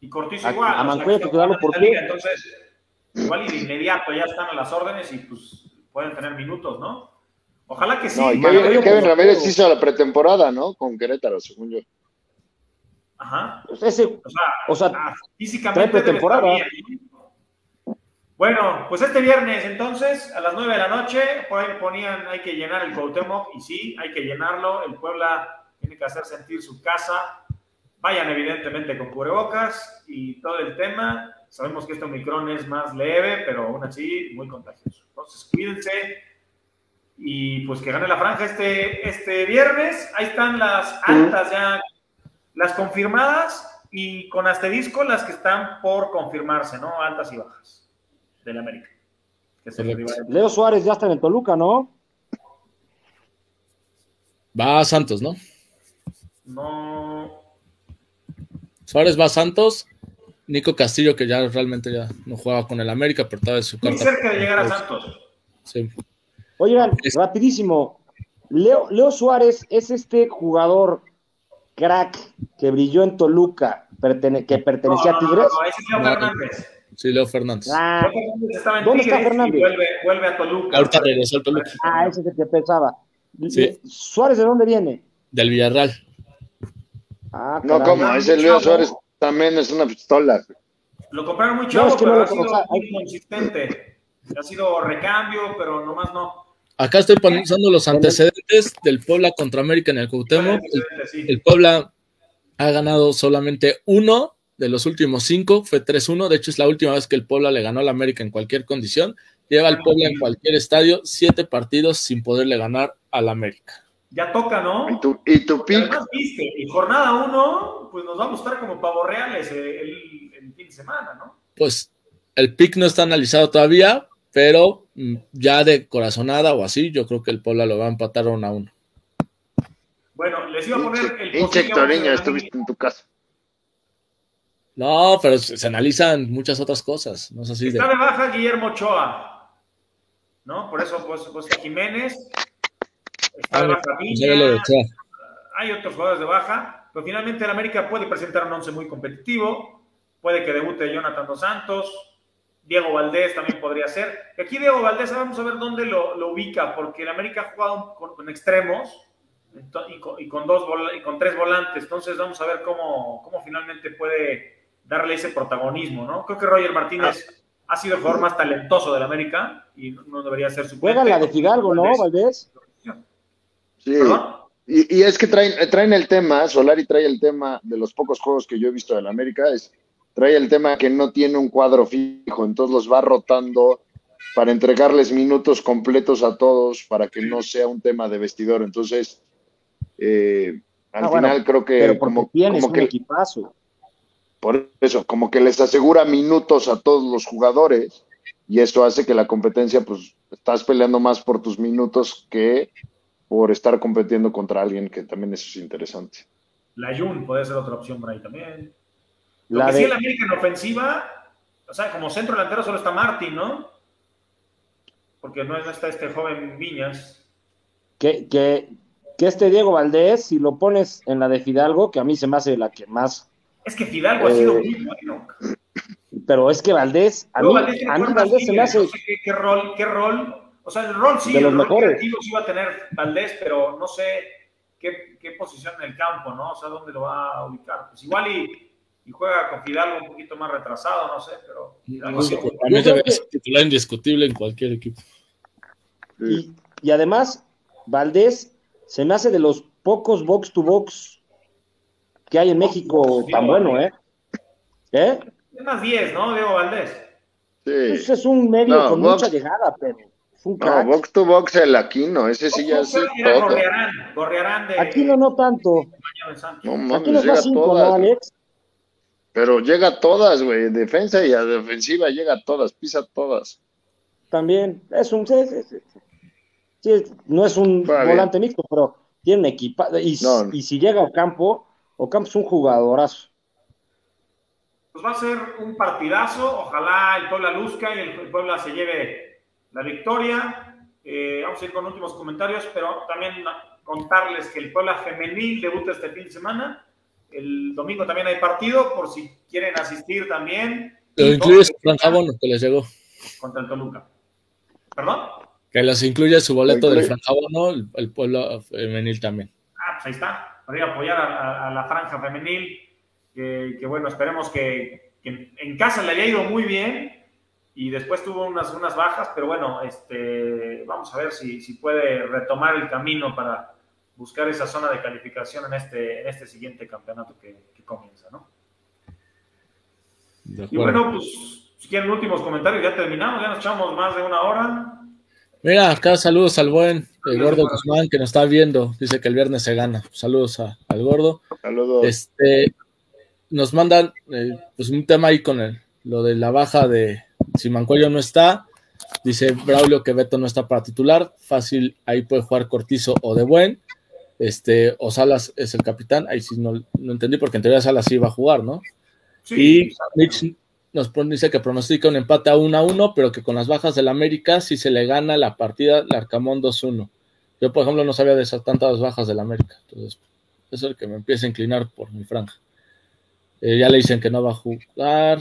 Y Cortizo igual. A, Mancuello, que darlo por qué. Entonces, igual y de inmediato ya están a las órdenes y pues pueden tener minutos, ¿no? Ojalá que sí. No, Kevin, Ramírez hizo la pretemporada, ¿no? Con Querétaro, según yo. Ajá. Pues ese, o sea, o sea ah, físicamente pretemporada. Bueno, pues este viernes entonces, a las 9 de la noche, por ahí ponían, hay que llenar el Cuauhtémoc, y sí, hay que llenarlo, el Puebla tiene que hacer sentir su casa, vayan evidentemente con cubrebocas y todo el tema, sabemos que este Omicron es más leve, pero aún así muy contagioso. Entonces, cuídense, y pues que gane la franja este, este viernes. Ahí están las altas ya, las confirmadas y con asterisco las que están por confirmarse, ¿no? Altas y bajas del América. Leo Suárez ya está en el Toluca, ¿no? Va a Santos, ¿no? No. Suárez va a Santos. Nico Castillo, que ya realmente ya no juega con el América, pero estaba en su carta. Muy cerca de llegar a Santos. Sí. Oigan, rapidísimo. Leo, Leo Suárez es este jugador crack que brilló en Toluca, que pertenecía a Tigres. No, ese es Leo Fernández. Sí, Leo Fernández. Ah, estaba en ¿Dónde está Fernández? vuelve, vuelve, a Toluca. Ahorita regresó al Toluca. Ah, ese es el que pensaba. Sí. ¿Suárez de dónde viene? Del Villarreal. Ah, no, ¿cómo? Ese Leo Suárez también es una pistola. Lo compraron muy chavo, no, es que pero no ha sido muy consistente. Ha sido recambio, pero nomás no. Acá estoy pensando los antecedentes del Puebla contra América en el Cuauhtémoc. El, Puebla ha ganado solamente uno de los últimos cinco, fue 3-1. De hecho, es la última vez que el Puebla le ganó al América en cualquier condición. Lleva al Puebla en cualquier estadio siete partidos sin poderle ganar al América. Ya toca, ¿no? Y tu, y tu pick. y jornada uno, pues nos va a gustar como pavos reales el, el fin de semana, ¿no? Pues el pick no está analizado todavía, pero ya de corazonada o así, yo creo que el Puebla lo va a empatar uno a uno. Bueno, les iba a poner el Hinche estuviste en tu casa. No, pero se, analizan muchas otras cosas. No sé Está de... baja Guillermo Ochoa, ¿no? Por eso, pues, pues Jiménez. Está de baja pues, Hay otros jugadores de baja, pero finalmente el América puede presentar un once muy competitivo. Puede que debute Jonathan Dos Santos, Diego Valdés también podría ser. Aquí Diego Valdés, vamos a ver dónde lo, ubica, porque el América ha jugado con, extremos y con, dos y con tres volantes. Entonces vamos a ver cómo, cómo finalmente puede darle ese protagonismo, ¿no? Creo que Roger Martínez ha sido el jugador más talentoso del América y no debería ser su Juega la de Fidalgo, ¿no, Valdés? Sí. Y, y, es que traen, traen el tema, Solari trae el tema de los pocos juegos que yo he visto del América, es trae el tema que no tiene un cuadro fijo, entonces los va rotando para entregarles minutos completos a todos, para que no sea un tema de vestidor. Entonces, eh, al ah, final creo que como, como que equipazo. Por eso, como que les asegura minutos a todos los jugadores y eso hace que la competencia, pues, estás peleando más por tus minutos que por estar compitiendo contra alguien, que también eso es interesante. La Jun puede ser otra opción por ahí también. Lo que sí en la América en ofensiva, o sea, como centro delantero solo está Martín, ¿no? Porque no está este joven Viñas. Que, que, que, este Diego Valdés, si lo pones en la de Fidalgo, que a mí se me hace la que más. Es que Fidalgo ha sido eh, muy bueno. Pero es que Valdés, a mí, Valdés, a mí Valdés se me hace. No sé qué, rol, qué rol. O sea, el rol sí, de los el rol creativo sí va a tener Valdés, pero no sé qué, qué posición en el campo, ¿no? O sea, dónde lo va a ubicar. Pues igual y y juega con Fidalgo un poquito más retrasado, no sé, pero. No sé, titular indiscutible en cualquier equipo. Y, además, Valdés se me hace de los pocos box to box que hay en México tan bueno, ¿eh? ¿Eh? Es más 10, ¿no? Diego Valdés. Sí. Pues es un medio con mucha llegada, pero. no, box to box el Aquino, ese sí ya es. Gorriarán, Gorriarán de. Aquino no tanto. No, mames, Aquino es más 5, ¿no, Alex? Pero llega a todas, güey. Defensa y a defensiva llega a todas, pisa todas. También, es un. no es un volante mixto, pero tiene equipa. Y, y si llega a campo, Ocampo es un jugadorazo. pues va a ser un partidazo. Ojalá el Puebla luzca y el Puebla se lleve la victoria. Eh, vamos a ir con últimos comentarios, pero también contarles que el Puebla femenil debuta este fin de semana. El domingo también hay partido, por si quieren asistir también. Lo incluye su franja bono que les llegó. Contra el Toluca. ¿Perdón? Que los incluye su boleto del franja bono, el, el Puebla femenil también. Ah, pues ahí está. Para apoyar a, la franja femenil. Que, bueno, esperemos que, que en casa le haya ido muy bien y después tuvo unas, unas bajas, pero bueno, este, vamos a ver si, si puede retomar el camino para buscar esa zona de calificación en este, en este siguiente campeonato que, comienza, ¿no? Y bueno, pues si quieren últimos comentarios, ya terminamos, ya nos echamos más de una hora. Mira, acá saludos al buen el gordo Guzmán que nos está viendo. Dice que el viernes se gana. Saludos al gordo. Saludos. Este, nos mandan eh, pues un tema ahí con el, lo de la baja de, si Mancuello no está, dice Braulio que Beto no está para titular, fácil, ahí puede jugar Cortizo o de buen. Este, o Salas es el capitán, ahí sí no, no entendí porque en teoría Salas sí iba a jugar, ¿no? y Mitch nos dice que pronostica un empate a 1 a 1, pero que con las bajas del América, si se le gana la partida, el Arcamón 2-1. Yo, por ejemplo, no sabía de esas tantas bajas del América, entonces eso es el que me empieza a inclinar por mi franja. Eh, ya le dicen que no va a jugar,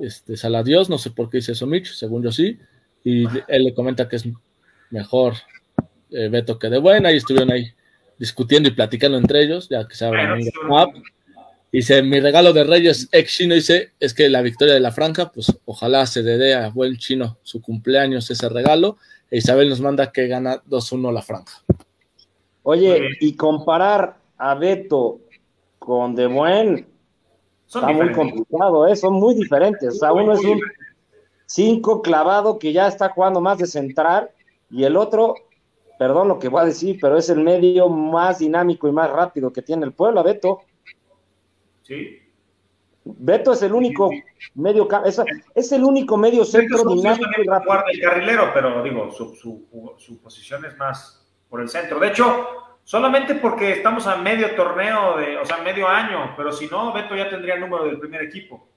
este, Saladios, no sé por qué dice eso Mitch, según yo sí, y él le comenta que es mejor eh, Beto que de buena, y estuvieron ahí discutiendo y platicando entre ellos, ya que se abren Dice, mi regalo de Reyes ex chino dice, es que la victoria de la franja, pues ojalá se dé a buen chino su cumpleaños ese regalo. E Isabel nos manda que gana 2-1 la franja. Oye, y comparar a Beto con De Buen, Está muy complicado, ¿eh? son muy diferentes. O sea, uno es un 5 clavado que ya está jugando más de central y el otro, perdón lo que voy a decir, pero es el medio más dinámico y más rápido que tiene el pueblo, Beto. Sí. Beto es el único medio es, es el único medio centro dinámico y rápido. el carrilero, pero digo, su, su, su posición es más por el centro. De hecho, Solamente porque estamos a medio torneo, de, o sea, medio año, pero si no, Beto ya tendría el número del primer equipo.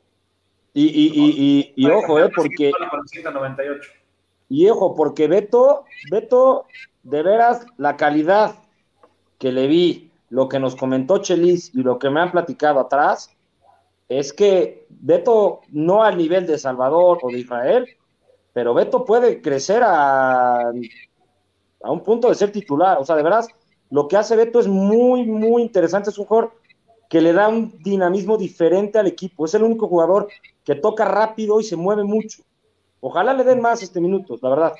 Y, y, y, y ojo, eh, porque. Y ojo, porque Beto, Beto, de veras, la calidad que le vi, lo que nos comentó Chelis y lo que me han platicado atrás, es que Beto, no al nivel de Salvador o de Israel, pero Beto puede crecer a, a un punto de ser titular. O sea, de veras, lo que hace Beto es muy, muy interesante. Es un jugador que le da un dinamismo diferente al equipo. Es el único jugador que toca rápido y se mueve mucho. Ojalá le den más este minutos, la verdad.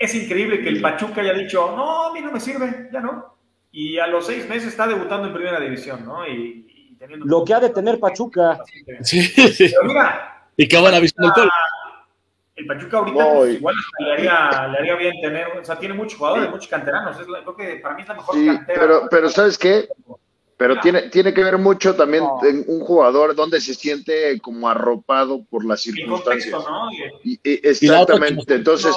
Es increíble que el Pachuca haya dicho, no, a mí no me sirve, ya no. Y a los seis meses está debutando en primera división, ¿no? Y, teniendo... Lo que ha de tener Pachuca. Sí, sí. y qué buena visión del el Pachuca ahorita pues, igual le haría, le haría, bien tener, o sea, tiene muchos jugadores, muchos canteranos, es creo que para mí es la mejor sí, cantera. Pero, pero ¿sabes qué? Pero tiene, tiene que ver mucho también en un jugador donde se siente como arropado por las circunstancias. ¿no? y, exactamente, entonces...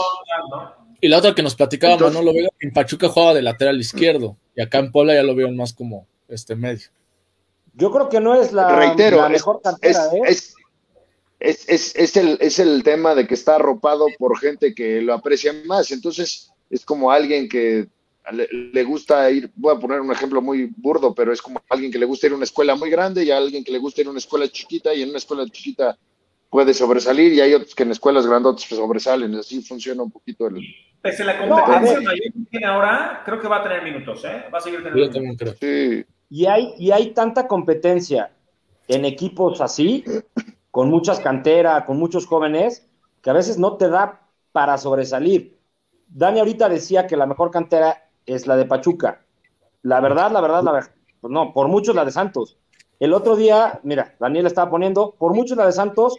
Y la otra que nos platicábamos, ¿no? Lo veo en Pachuca jugaba de lateral izquierdo y acá en Pola ya lo veo más como este medio. Yo creo que no es la, la mejor cantera, es, ¿eh? es, es, es, el, es el tema de que está arropado por gente que lo aprecia más. Entonces, es como alguien que le, gusta ir, voy a poner un ejemplo muy burdo, pero es como alguien que le gusta ir a una escuela muy grande y a alguien que le gusta ir a una escuela chiquita y en una escuela chiquita puede sobresalir y hay otros que en escuelas grandotas sobresalen. Así funciona un poquito el... Pese la competencia mayor que tiene ahora, creo que va a tener minutos, ¿eh? Va a seguir teniendo minutos. Sí. Y hay, y hay tanta competencia en equipos así con muchas canteras, con muchos jóvenes, que a veces no te da para sobresalir. Dani ahorita decía que la mejor cantera es la de Pachuca. La verdad, la verdad, la verdad, pues no, por muchos la de Santos. El otro día, mira, Daniel estaba poniendo, por muchos la de Santos,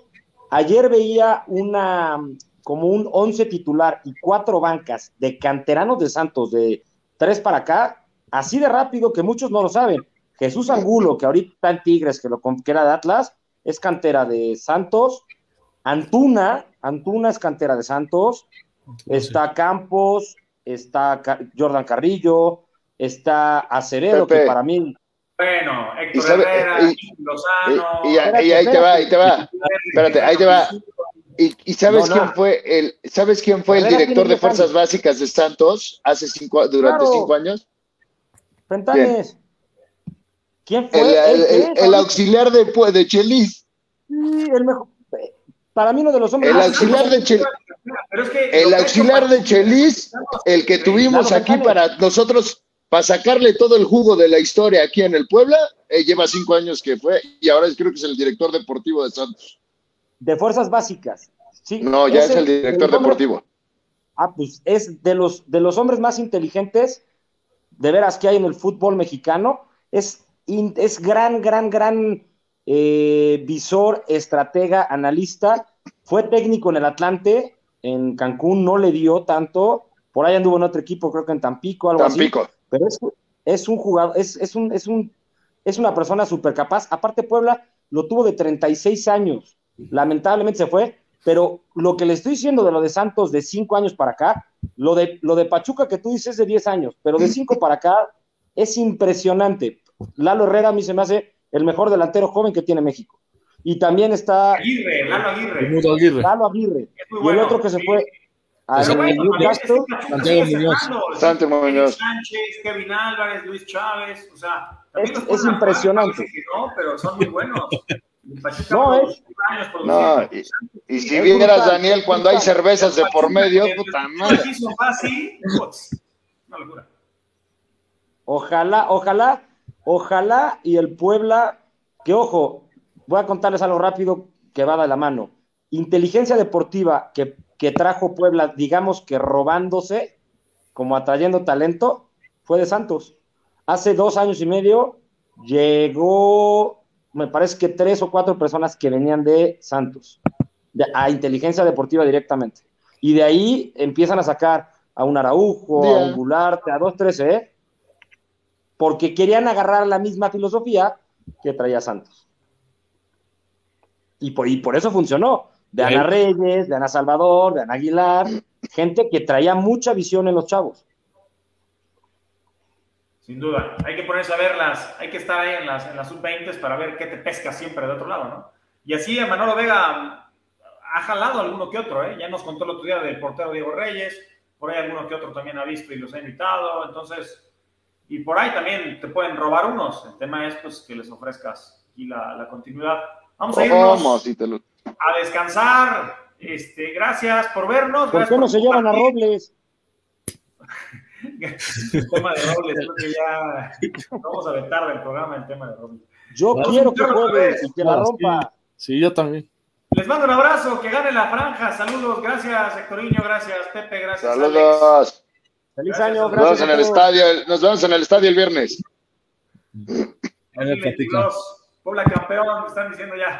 ayer veía una, como un once titular y cuatro bancas de canteranos de Santos, de tres para acá, así de rápido que muchos no lo saben. Jesús Angulo, que ahorita está en Tigres, que, lo, que era de Atlas, es cantera de Santos. Antuna, Antuna es cantera de Santos. Está Campos, está Jordan Carrillo, está Acevedo, que para mí Bueno, Héctor sabe- Herrera, y- Lozano. Y, y- y ahí te va, ahí te va. Espérate, ahí te va. ¿Y, y sabes No, no. quién fue el, sabes quién fue el director de fuerzas básicas de Santos hace cinco, durante Claro. cinco años? Fentanes. ¿Quién fue? El, el- el- el auxiliar de, de Chelis. Sí, el mejor. Para mí uno de los hombres El auxiliar de Chelis. Pero es que El que auxiliar de Chelis, el que tuvimos Claro, aquí para nosotros, para sacarle todo el jugo de la historia aquí en el Puebla, eh, lleva cinco años que fue y ahora es- creo que es el director deportivo de Santos. de fuerzas básicas. Sí, No, ya es el director hombre- deportivo. Ah, pues es de los, de los hombres más inteligentes, de veras, que hay en el fútbol mexicano. Es, in- es gran, gran, gran eh, visor, estratega, analista. Fue técnico en el Atlante, en Cancún no le dio tanto. Por ahí anduvo en otro equipo, creo que en Tampico, algo así. Tampico. Pero es, es un jugador, es, es, un, es, un, es una persona súper capaz. Aparte, Puebla lo tuvo de 36 años. Lamentablemente se fue. Pero lo que le estoy diciendo de lo de Santos de 5 años para acá, lo de, lo de Pachuca que tú dices es de 10 años, pero de 5 para acá es impresionante. Lalo Herrera a mí se me hace el mejor delantero joven que tiene México. Y también está Aguirre, Lalo Aguirre. Mudo Aguirre. Lalo Aguirre. Es muy Y el bueno, otro que se sí. fue a Pero bueno, también es que Newcastle. Santiago Muñoz. cerrando. Santi Muñoz. Sánchez, Kevin Álvarez, Luis Chávez, o sea, también Es- es impresionante. No, pero son muy buenos. El No, es- No, y, y si Es vieras, brutal, Daniel, cuando hay cervezas de por medio, El puta madre. hizo fácil, putz, una locura. Ojalá, ojalá, ojalá y el Puebla, que ojo, voy a contarles algo rápido que va de la mano. Inteligencia deportiva que, que trajo Puebla, digamos que robándose, como atrayendo talento, fue de Santos. Hace dos años y medio llegó, me parece que tres o cuatro personas que venían de Santos, de- a inteligencia deportiva directamente. Y de ahí empiezan a sacar a un Araujo, a un. Gularte, a dos, tres, ¿eh? porque querían agarrar la misma filosofía que traía Santos. Y por, y por eso funcionó. De Ana Reyes, de Ana Salvador, de Ana Aguilar, gente que traía mucha visión en los chavos. Sin duda, hay que ponerse a verlas, hay que estar ahí en las, en las sub-20 para ver qué te pesca siempre de otro lado, ¿no? Y así Manolo Vega ha jalado alguno que otro, ¿eh? Ya nos contó el otro día del portero Diego Reyes, por ahí alguno que otro también ha visto y los ha invitado, entonces, y por ahí también te pueden robar unos, el tema es pues que les ofrezcas aquí la, la continuidad. Vamos a irnos ¿Cómo? Si te lo- a descansar, este, gracias por vernos. ¿Por gracias qué no se llevan a. Robles? El tema de Robles, creo que ya vamos a vetar del programa el tema de Robles. Yo Vamos quiero que juegue y que la No, rompa. Sí, yo también. Les mando un abrazo, que gane la franja. Saludos, gracias Hectorinho, gracias Pepe, gracias Alex. Saludos. Feliz Gracias. año, Nos vemos gracias. en el estadio, nos vemos en el estadio el viernes. Ahí me platica. 2022, Puebla campeón, me están diciendo ya.